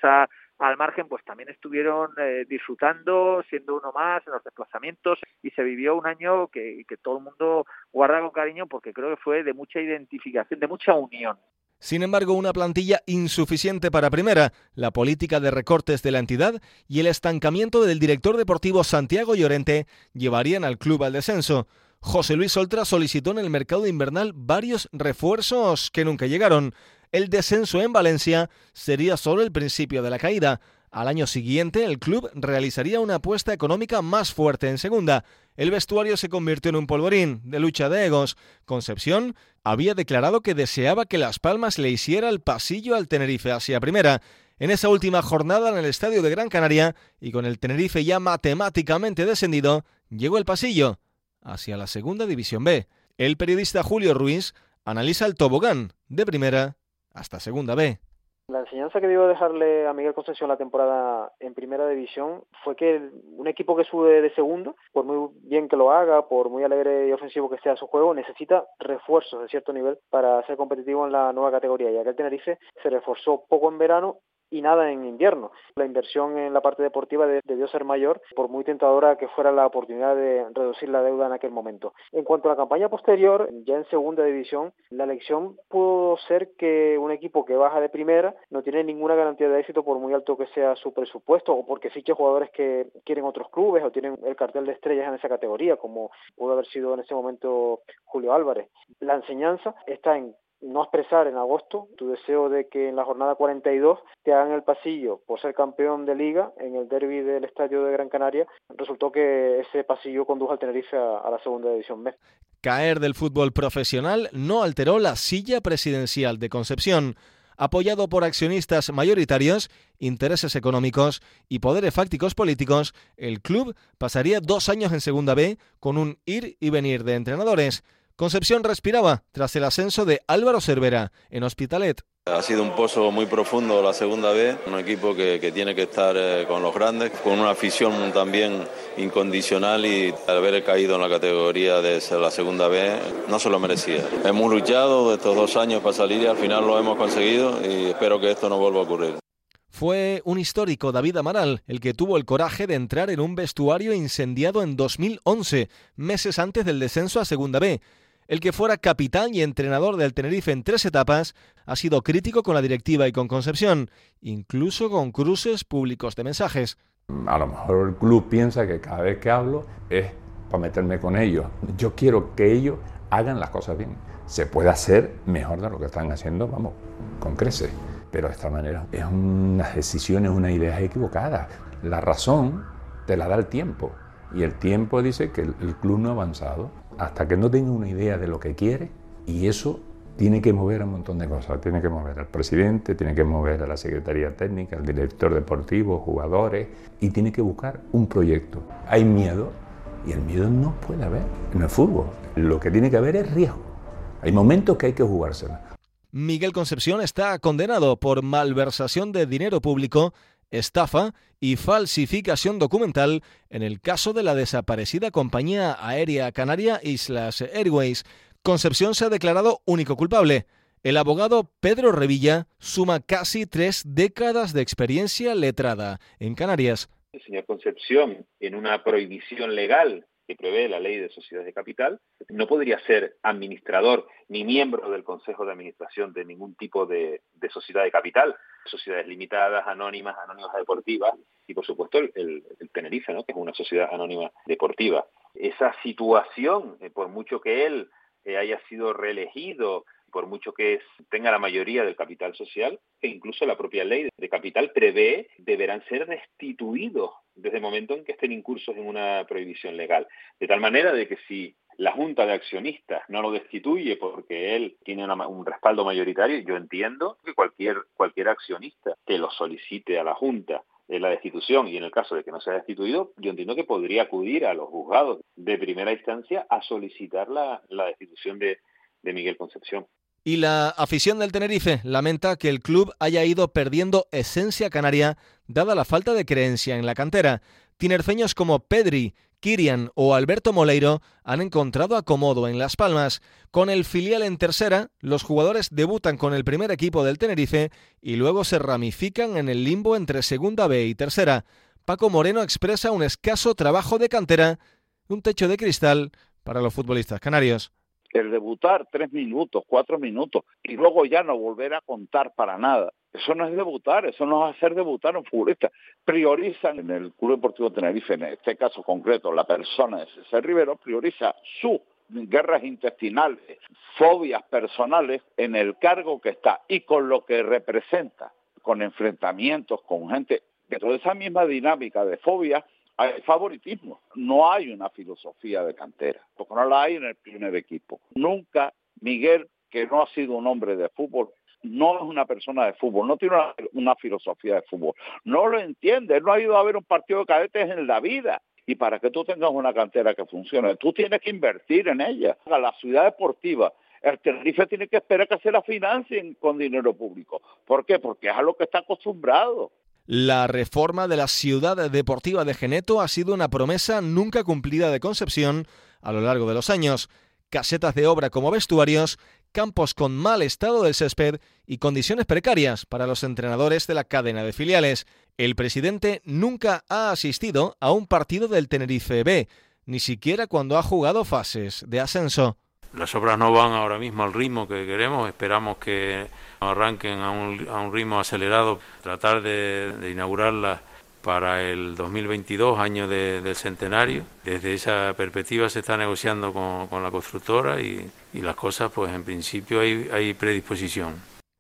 al margen, pues también estuvieron eh, disfrutando, siendo uno más en los desplazamientos y se vivió un año que, que todo el mundo guarda con cariño porque creo que fue de mucha identificación, de mucha unión. Sin embargo, una plantilla insuficiente para primera, la política de recortes de la entidad y el estancamiento del director deportivo Santiago Llorente llevarían al club al descenso. José Luis Oltra solicitó en el mercado invernal varios refuerzos que nunca llegaron. El descenso en Valencia sería solo el principio de la caída. Al año siguiente, el club realizaría una apuesta económica más fuerte en segunda. El vestuario se convirtió en un polvorín de lucha de egos. Concepción había declarado que deseaba que Las Palmas le hiciera el pasillo al Tenerife hacia primera. En esa última jornada en el estadio de Gran Canaria, y con el Tenerife ya matemáticamente descendido, llegó el pasillo hacia la segunda división B. El periodista Julio Ruiz analiza el tobogán de primera hasta segunda B. La enseñanza que debió dejarle a Miguel Concepción la temporada en primera división fue que un equipo que sube de segundo, por muy bien que lo haga, por muy alegre y ofensivo que sea su juego, necesita refuerzos de cierto nivel para ser competitivo en la nueva categoría, ya que el Tenerife se reforzó poco en verano y nada en invierno. La inversión en la parte deportiva debió ser mayor, por muy tentadora que fuera la oportunidad de reducir la deuda en aquel momento. En cuanto a la campaña posterior, ya en segunda división, la elección pudo ser que un equipo que baja de primera no tiene ninguna garantía de éxito por muy alto que sea su presupuesto o porque fiche jugadores que quieren otros clubes o tienen el cartel de estrellas en esa categoría, como pudo haber sido en ese momento Julio Álvarez. La enseñanza está en no expresar en agosto tu deseo de que en la jornada 42 te hagan el pasillo por ser campeón de liga en el derby del estadio de Gran Canaria, resultó que ese pasillo condujo al Tenerife a, la segunda división B. Caer del fútbol profesional no alteró la silla presidencial de Concepción. Apoyado por accionistas mayoritarios, intereses económicos y poderes fácticos políticos, el club pasaría dos años en Segunda B con un ir y venir de entrenadores. Concepción respiraba tras el ascenso de Álvaro Cervera en Hospitalet. Ha sido un pozo muy profundo la segunda vez, un equipo que, tiene que estar eh, con los grandes, con una afición también incondicional y al haber caído en la categoría de la segunda vez no se lo merecía. Hemos luchado estos dos años para salir y al final lo hemos conseguido y espero que esto no vuelva a ocurrir. Fue un histórico, David Amaral, el que tuvo el coraje de entrar en un vestuario incendiado en 2011, meses antes del descenso a Segunda B. El que fuera capitán y entrenador del Tenerife en tres etapas ha sido crítico con la directiva y con Concepción, incluso con cruces públicos de mensajes. A lo mejor el club piensa que cada vez que hablo es para meterme con ellos. Yo quiero que ellos hagan las cosas bien. Se puede hacer mejor de lo que están haciendo, vamos, con creces. Pero de esta manera es una decisión, es una idea equivocada. La razón te la da el tiempo. Y el tiempo dice que el, club no ha avanzado hasta que no tenga una idea de lo que quiere y eso tiene que mover un montón de cosas. Tiene que mover al presidente, tiene que mover a la Secretaría Técnica, al director deportivo, jugadores y tiene que buscar un proyecto. Hay miedo y el miedo no puede haber en el fútbol. Lo que tiene que haber es riesgo. Hay momentos que hay que jugársela. Miguel Concepción está condenado por malversación de dinero público estafa y falsificación documental en el caso de la desaparecida compañía aérea canaria Islas Airways. Concepción se ha declarado único culpable. El abogado Pedro Revilla suma casi tres décadas de experiencia letrada en Canarias. El señor Concepción, en una prohibición legal que prevé la ley de sociedades de capital, no podría ser administrador ni miembro del Consejo de Administración de ningún tipo de, sociedad de capital, sociedades limitadas, anónimas, anónimas deportivas y por supuesto el, el, el Tenerife, ¿no? que es una sociedad anónima deportiva. Esa situación, eh, por mucho que él eh, haya sido reelegido, por mucho que tenga la mayoría del capital social, e incluso la propia ley de capital prevé, deberán ser destituidos desde el momento en que estén incursos en una prohibición legal. De tal manera de que si la Junta de Accionistas no lo destituye porque él tiene un respaldo mayoritario, yo entiendo que cualquier, accionista que lo solicite a la Junta en la destitución y en el caso de que no sea destituido, yo entiendo que podría acudir a los juzgados de primera instancia a solicitar la, destitución de, de Miguel Concepción. Y la afición del Tenerife lamenta que el club haya ido perdiendo esencia canaria dada la falta de creencia en la cantera. Tinerfeños como Pedri, Kirian o Alberto Moleiro han encontrado acomodo en Las Palmas. Con el filial en tercera, los jugadores debutan con el primer equipo del Tenerife y luego se ramifican en el limbo entre segunda B y tercera. Paco Moreno expresa un escaso trabajo de cantera, un techo de cristal para los futbolistas canarios el debutar tres minutos, cuatro minutos y luego ya no volver a contar para nada. Eso no es debutar, eso no es hacer debutar a un futbolista. Priorizan en el Club Deportivo Tenerife, en este caso concreto, la persona de César Rivero, prioriza sus guerras intestinales, fobias personales en el cargo que está y con lo que representa, con enfrentamientos con gente de toda esa misma dinámica de fobia hay favoritismo. No hay una filosofía de cantera, porque no la hay en el primer equipo. Nunca Miguel, que no ha sido un hombre de fútbol, no es una persona de fútbol, no tiene una, filosofía de fútbol, no lo entiende, no ha ido a ver un partido de cadetes en la vida. Y para que tú tengas una cantera que funcione, tú tienes que invertir en ella. La ciudad deportiva, el Tenerife tiene que esperar que se la financien con dinero público. ¿Por qué? Porque es a lo que está acostumbrado. La reforma de la ciudad deportiva de Geneto ha sido una promesa nunca cumplida de Concepción a lo largo de los años. Casetas de obra como vestuarios, campos con mal estado del césped y condiciones precarias para los entrenadores de la cadena de filiales. El presidente nunca ha asistido a un partido del Tenerife B, ni siquiera cuando ha jugado fases de ascenso. Las obras no van ahora mismo al ritmo que queremos, esperamos que arranquen a un, a un ritmo acelerado, tratar de, de inaugurarlas para el 2022, año de, del centenario. Desde esa perspectiva se está negociando con, con la constructora y, y, las cosas, pues en principio hay, hay predisposición.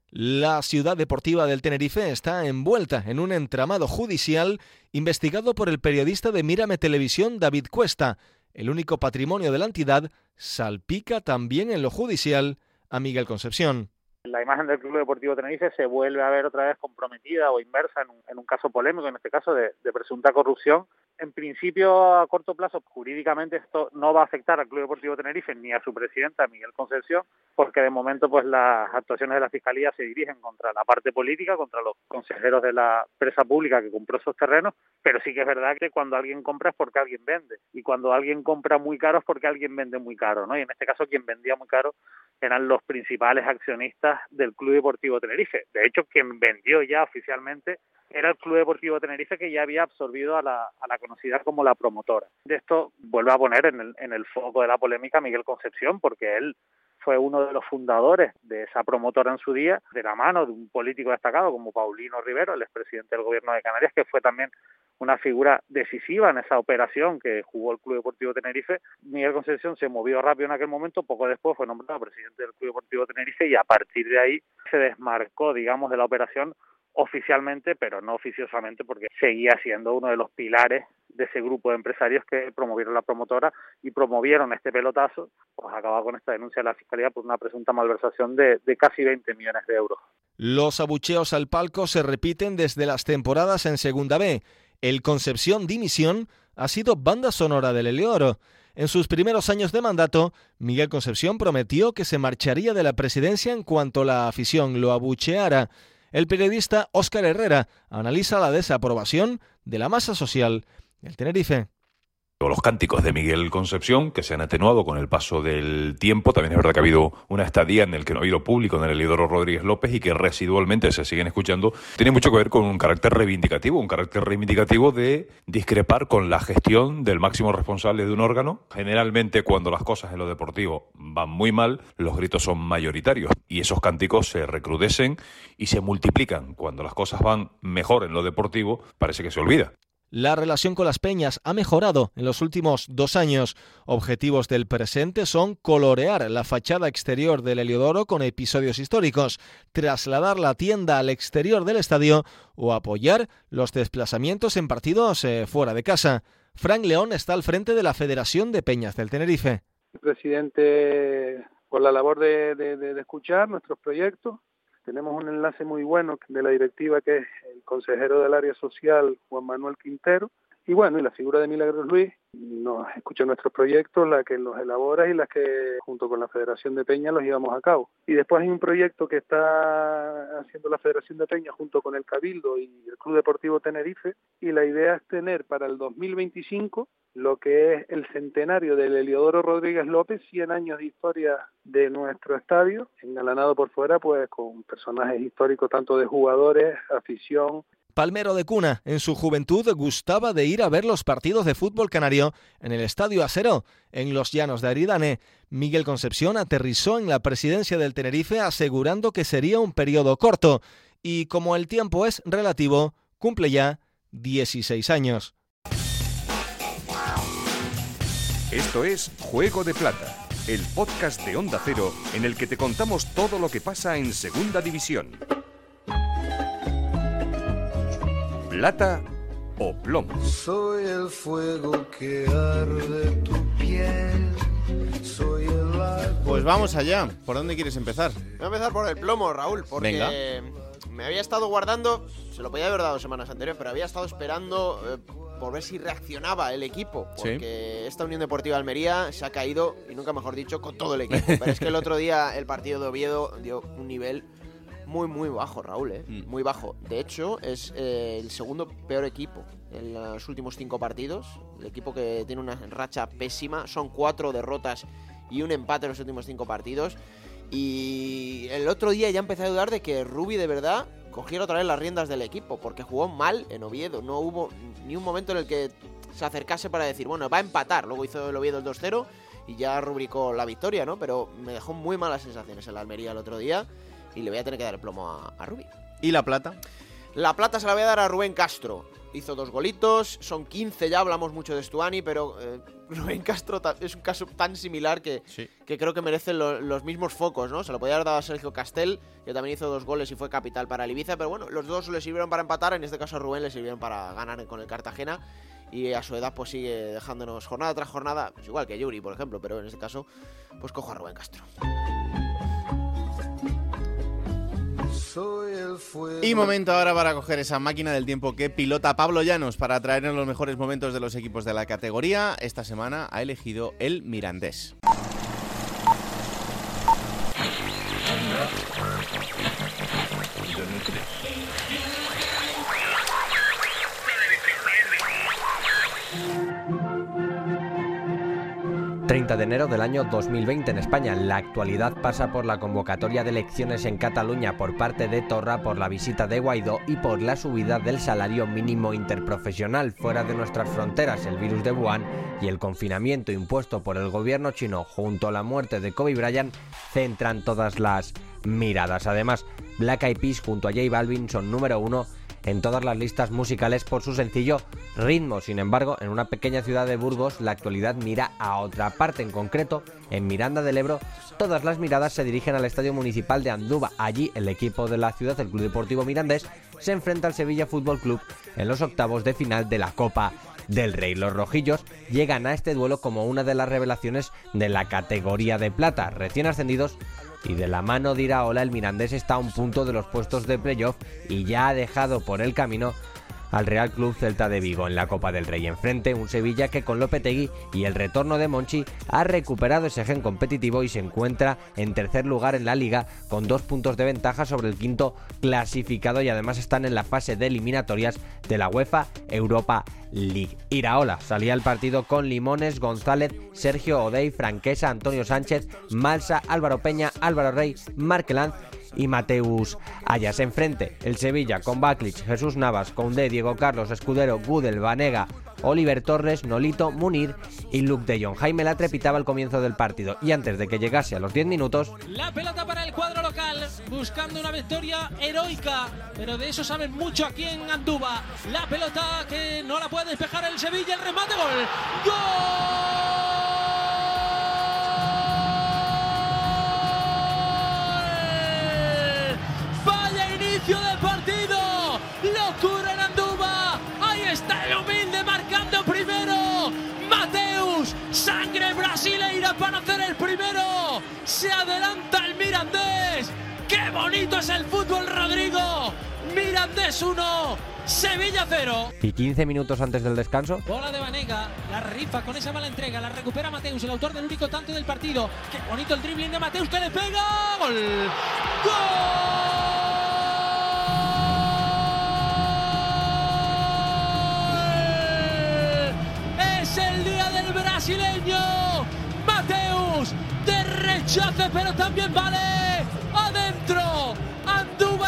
La ciudad deportiva del Tenerife está envuelta en un entramado judicial investigado por el periodista de Mírame Televisión David Cuesta. El único patrimonio de la entidad salpica también en lo judicial a Miguel Concepción la imagen del Club Deportivo Tenerife se vuelve a ver otra vez comprometida o inversa en un, en un caso polémico, en este caso de, presunta corrupción. En principio, a corto plazo, jurídicamente esto no va a afectar al Club Deportivo Tenerife ni a su presidenta, Miguel Concepción, porque de momento pues las actuaciones de la Fiscalía se dirigen contra la parte política, contra los consejeros de la empresa pública que compró esos terrenos, pero sí que es verdad que cuando alguien compra es porque alguien vende, y cuando alguien compra muy caro es porque alguien vende muy caro, ¿no? Y en este caso quien vendía muy caro eran los principales accionistas del Club Deportivo Tenerife. De hecho, quien vendió ya oficialmente era el Club Deportivo Tenerife que ya había absorbido a la, a la conocida como la promotora. De esto vuelve a poner en el, en el foco de la polémica Miguel Concepción, porque él fue uno de los fundadores de esa promotora en su día, de la mano de un político destacado como Paulino Rivero, el expresidente del gobierno de Canarias, que fue también una figura decisiva en esa operación que jugó el Club Deportivo Tenerife. Miguel Concepción se movió rápido en aquel momento, poco después fue nombrado presidente del Club Deportivo Tenerife y a partir de ahí se desmarcó, digamos, de la operación oficialmente, pero no oficiosamente, porque seguía siendo uno de los pilares de ese grupo de empresarios que promovieron la promotora y promovieron este pelotazo, pues acaba con esta denuncia de la Fiscalía por una presunta malversación de, de casi 20 millones de euros. Los abucheos al palco se repiten desde las temporadas en Segunda B. El Concepción Dimisión ha sido banda sonora del Eleoro. En sus primeros años de mandato, Miguel Concepción prometió que se marcharía de la presidencia en cuanto la afición lo abucheara. El periodista Óscar Herrera analiza la desaprobación de la masa social del Tenerife los cánticos de Miguel Concepción, que se han atenuado con el paso del tiempo. También es verdad que ha habido una estadía en el que no ha habido público en el Elidoro Rodríguez López y que residualmente se siguen escuchando. Tiene mucho que ver con un carácter reivindicativo, un carácter reivindicativo de discrepar con la gestión del máximo responsable de un órgano. Generalmente cuando las cosas en lo deportivo van muy mal, los gritos son mayoritarios y esos cánticos se recrudecen y se multiplican. Cuando las cosas van mejor en lo deportivo, parece que se olvida. La relación con las peñas ha mejorado en los últimos dos años. Objetivos del presente son colorear la fachada exterior del Heliodoro con episodios históricos, trasladar la tienda al exterior del estadio o apoyar los desplazamientos en partidos eh, fuera de casa. Frank León está al frente de la Federación de Peñas del Tenerife. Presidente, por la labor de escuchar nuestros proyectos, tenemos un enlace muy bueno de la directiva que es el consejero del área social, Juan Manuel Quintero, y bueno, y la figura de Milagros Luis nos escucha nuestros proyectos, la que los elabora y la que junto con la Federación de Peña los llevamos a cabo. Y después hay un proyecto que está haciendo la Federación de Peña junto con el Cabildo y el Club Deportivo Tenerife y la idea es tener para el 2025 lo que es el centenario del Heliodoro Rodríguez López, 100 años de historia de nuestro estadio, engalanado por fuera pues con personajes históricos tanto de jugadores, afición, Palmero de cuna, en su juventud gustaba de ir a ver los partidos de fútbol canario en el Estadio Acero, en los llanos de Aridane. Miguel Concepción aterrizó en la presidencia del Tenerife asegurando que sería un periodo corto y como el tiempo es relativo, cumple ya 16 años. Esto es Juego de Plata, el podcast de Onda Cero en el que te contamos todo lo que pasa en Segunda División. Plata o plomo. Soy el fuego que arde tu piel. Soy el Pues vamos allá. ¿Por dónde quieres empezar? Voy a empezar por el plomo, Raúl, porque Venga. me había estado guardando, se lo podía haber dado semanas anteriores, pero había estado esperando eh, por ver si reaccionaba el equipo, Sí. porque esta Unión Deportiva Almería se ha caído, y nunca mejor dicho, con todo el equipo. Pero es que el otro día el partido de Oviedo dio un nivel muy, muy bajo, Raúl, ¿eh? Mm. Muy bajo. De hecho, es eh, el segundo peor equipo en los últimos cinco partidos. El equipo que tiene una racha pésima. Son cuatro derrotas y un empate en los últimos cinco partidos. Y el otro día ya empecé a dudar de que Rubi de verdad cogiera otra vez las riendas del equipo, porque jugó mal en Oviedo. No hubo ni un momento en el que se acercase para decir, bueno, va a empatar. Luego hizo el Oviedo el 2-0 y ya rubricó la victoria, ¿no? Pero me dejó muy malas sensaciones en la Almería el otro día y le voy a tener que dar el plomo a, a Rubi. ¿Y la plata? La plata se la voy a dar a Rubén Castro. Hizo dos golitos, son 15 ya, hablamos mucho de Stuani, pero eh, Rubén Castro es un caso tan similar que, que creo que merece lo- los mismos focos, ¿no? Se lo podía haber dado a Sergio Castel, que también hizo dos goles y fue capital para el Ibiza, pero bueno, los dos le sirvieron para empatar, en este caso a Rubén le sirvieron para ganar con el Cartagena y a su edad pues sigue dejándonos jornada tras jornada, pues igual que Yuri, por ejemplo, pero en este caso pues cojo a Rubén Castro. Y momento ahora para coger esa máquina del tiempo que pilota Pablo Llanos para traernos los mejores momentos de los equipos de la categoría. Esta semana ha elegido el Mirandés. 30 de enero del año 2020 en España. La actualidad pasa por la convocatoria de elecciones en Cataluña por parte de Torra, por la visita de Guaidó y por la subida del salario mínimo interprofesional fuera de nuestras fronteras, el virus de Wuhan y el confinamiento impuesto por el gobierno chino junto a la muerte de Kobe Bryant centran todas las miradas. Además, Black Eyed Peas junto a J Balvin son número uno en todas las listas musicales por su sencillo ritmo. Sin embargo, en una pequeña ciudad de Burgos, la actualidad mira a otra parte. En concreto, en Miranda del Ebro, todas las miradas se dirigen al Estadio Municipal de Anduba. Allí, el equipo de la ciudad, el Club Deportivo Mirandés, se enfrenta al Sevilla Fútbol Club en los octavos de final de la Copa del Rey. Los rojillos llegan a este duelo como una de las revelaciones de la categoría de plata, recién ascendidos y de la mano de Iraola el Mirandés está a un punto de los puestos de playoff y ya ha dejado por el camino al Real Club Celta de Vigo en la Copa del Rey. Enfrente, un Sevilla que con Lopetegui y el retorno de Monchi ha recuperado ese gen competitivo y se encuentra en tercer lugar en la liga con dos puntos de ventaja sobre el quinto clasificado y además están en la fase de eliminatorias de la UEFA Europa League. Iraola salía al partido con Limones, González, Sergio Odey, Franquesa, Antonio Sánchez, Malsa, Álvaro Peña, Álvaro Rey, Markeland y Mateus Ayas. Enfrente, el Sevilla con Baklich, Jesús Navas, Conde, Diego Carlos, Escudero, Gudel, Vanega, Oliver Torres, Nolito, Munir y Luke de Jong. Jaime la trepitaba al comienzo del partido y antes de que llegase a los 10 minutos. La pelota para el cuadro local, buscando una victoria heroica, pero de eso saben mucho aquí en Anduba. La pelota que no la puede despejar el Sevilla, el remate gol. ¡Gol! Inicio del partido. Locura en Anduba. Ahí está el humilde marcando primero. Mateus, sangre brasileira para hacer el primero. Se adelanta el Mirandés. ¡Qué bonito es el fútbol, Rodrigo! Mirandés 1, Sevilla 0. Y 15 minutos antes del descanso, Bola de Vanega, la rifa con esa mala entrega, la recupera Mateus, el autor del único tanto del partido. Qué bonito el dribbling de Mateus que le pega. ¡Gol! ¡Gol! Brasileño. Mateus de rechace, pero también vale. Adentro.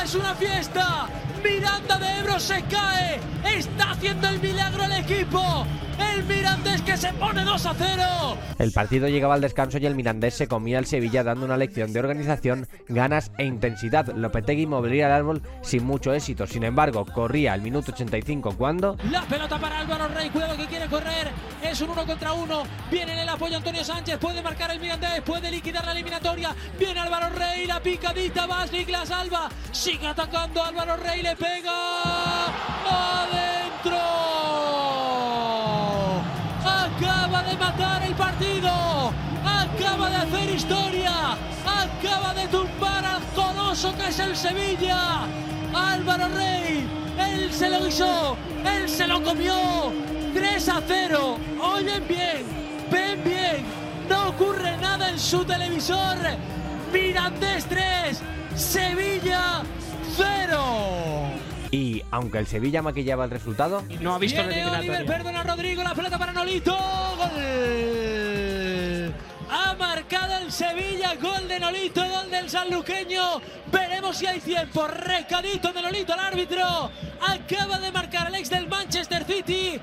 Es una fiesta. Miranda de Ebro se cae. Está haciendo el milagro el equipo. El Mirandés que se pone 2 a 0. el partido llegaba al descanso y el Mirandés se comía al Sevilla dando una lección de organización, ganas e intensidad. Lopetegui movería el árbol sin mucho éxito. Sin embargo, corría al minuto 85 cuando La pelota para Álvaro Rey, cuidado que quiere correr. Es un uno contra uno. Viene en el apoyo Antonio Sánchez. Puede marcar el Mirandés, puede liquidar la eliminatoria. Viene Álvaro Rey, la picadita va Niklas Alba. Sigue atacando Álvaro Rey, le pega. Adentro. Acaba de matar el partido. Acaba de hacer historia. Acaba de tumbar al coloso que es el Sevilla. Álvaro Rey. Él se lo hizo. Él se lo comió. 3 a 0. Oyen bien. Ven bien. No ocurre nada en su televisor. Mirandés 3. Sevilla 0. y aunque el Sevilla maquillaba el resultado, No ha visto Viene Oliver, perdona Rodrigo, la pelota para Nolito. Gol. Ha marcado el Sevilla, gol de Nolito, gol del sanluqueño. Veremos si hay tiempo. Recadito de Nolito al árbitro. Acaba de marcar el ex del Manchester City.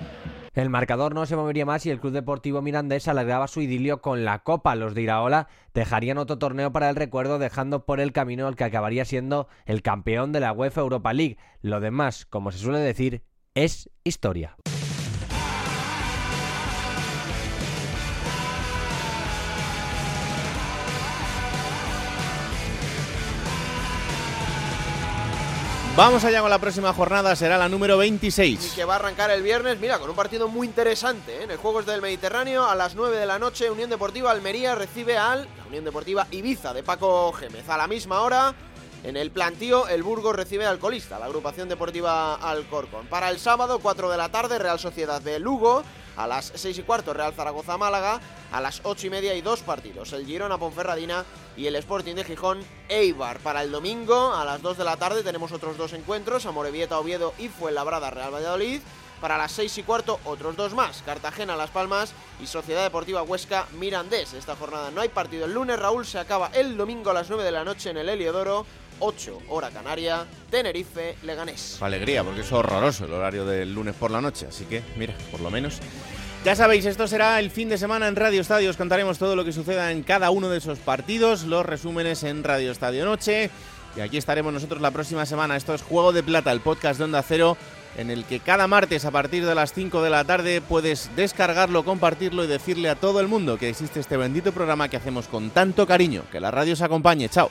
El marcador no se movería más y el Club Deportivo Mirandés alargaba su idilio con la Copa. Los de Iraola dejarían otro torneo para el recuerdo, dejando por el camino el que acabaría siendo el campeón de la UEFA Europa League. Lo demás, como se suele decir, es historia. Vamos allá con la próxima jornada, será la número 26. Y que va a arrancar el viernes, mira, con un partido muy interesante ¿eh? en el Juegos del Mediterráneo. A las 9 de la noche, Unión Deportiva Almería recibe al la Unión Deportiva Ibiza de Paco Gémez. A la misma hora, en el plantío, el Burgos recibe al colista, la agrupación deportiva Alcorcón. Para el sábado, 4 de la tarde, Real Sociedad de Lugo. A las 6 y cuarto, Real Zaragoza Málaga. A las 8 y media y dos partidos, el Girona Ponferradina y el Sporting de Gijón Eibar. Para el domingo, a las 2 de la tarde, tenemos otros dos encuentros, Amorebieta Oviedo y Fuenlabrada Real Valladolid. Para las 6 y cuarto, otros dos más, Cartagena Las Palmas y Sociedad Deportiva Huesca Mirandés. Esta jornada no hay partido el lunes, Raúl se acaba el domingo a las 9 de la noche en el Heliodoro. 8 hora canaria, Tenerife, Leganés. Alegría, porque es horroroso el horario del lunes por la noche, así que, mira, por lo menos. Ya sabéis, esto será el fin de semana en Radio Estadio. Os contaremos todo lo que suceda en cada uno de esos partidos, los resúmenes en Radio Estadio Noche. Y aquí estaremos nosotros la próxima semana. Esto es Juego de Plata, el podcast de Onda Cero, en el que cada martes a partir de las 5 de la tarde puedes descargarlo, compartirlo y decirle a todo el mundo que existe este bendito programa que hacemos con tanto cariño. Que la radio os acompañe. Chao.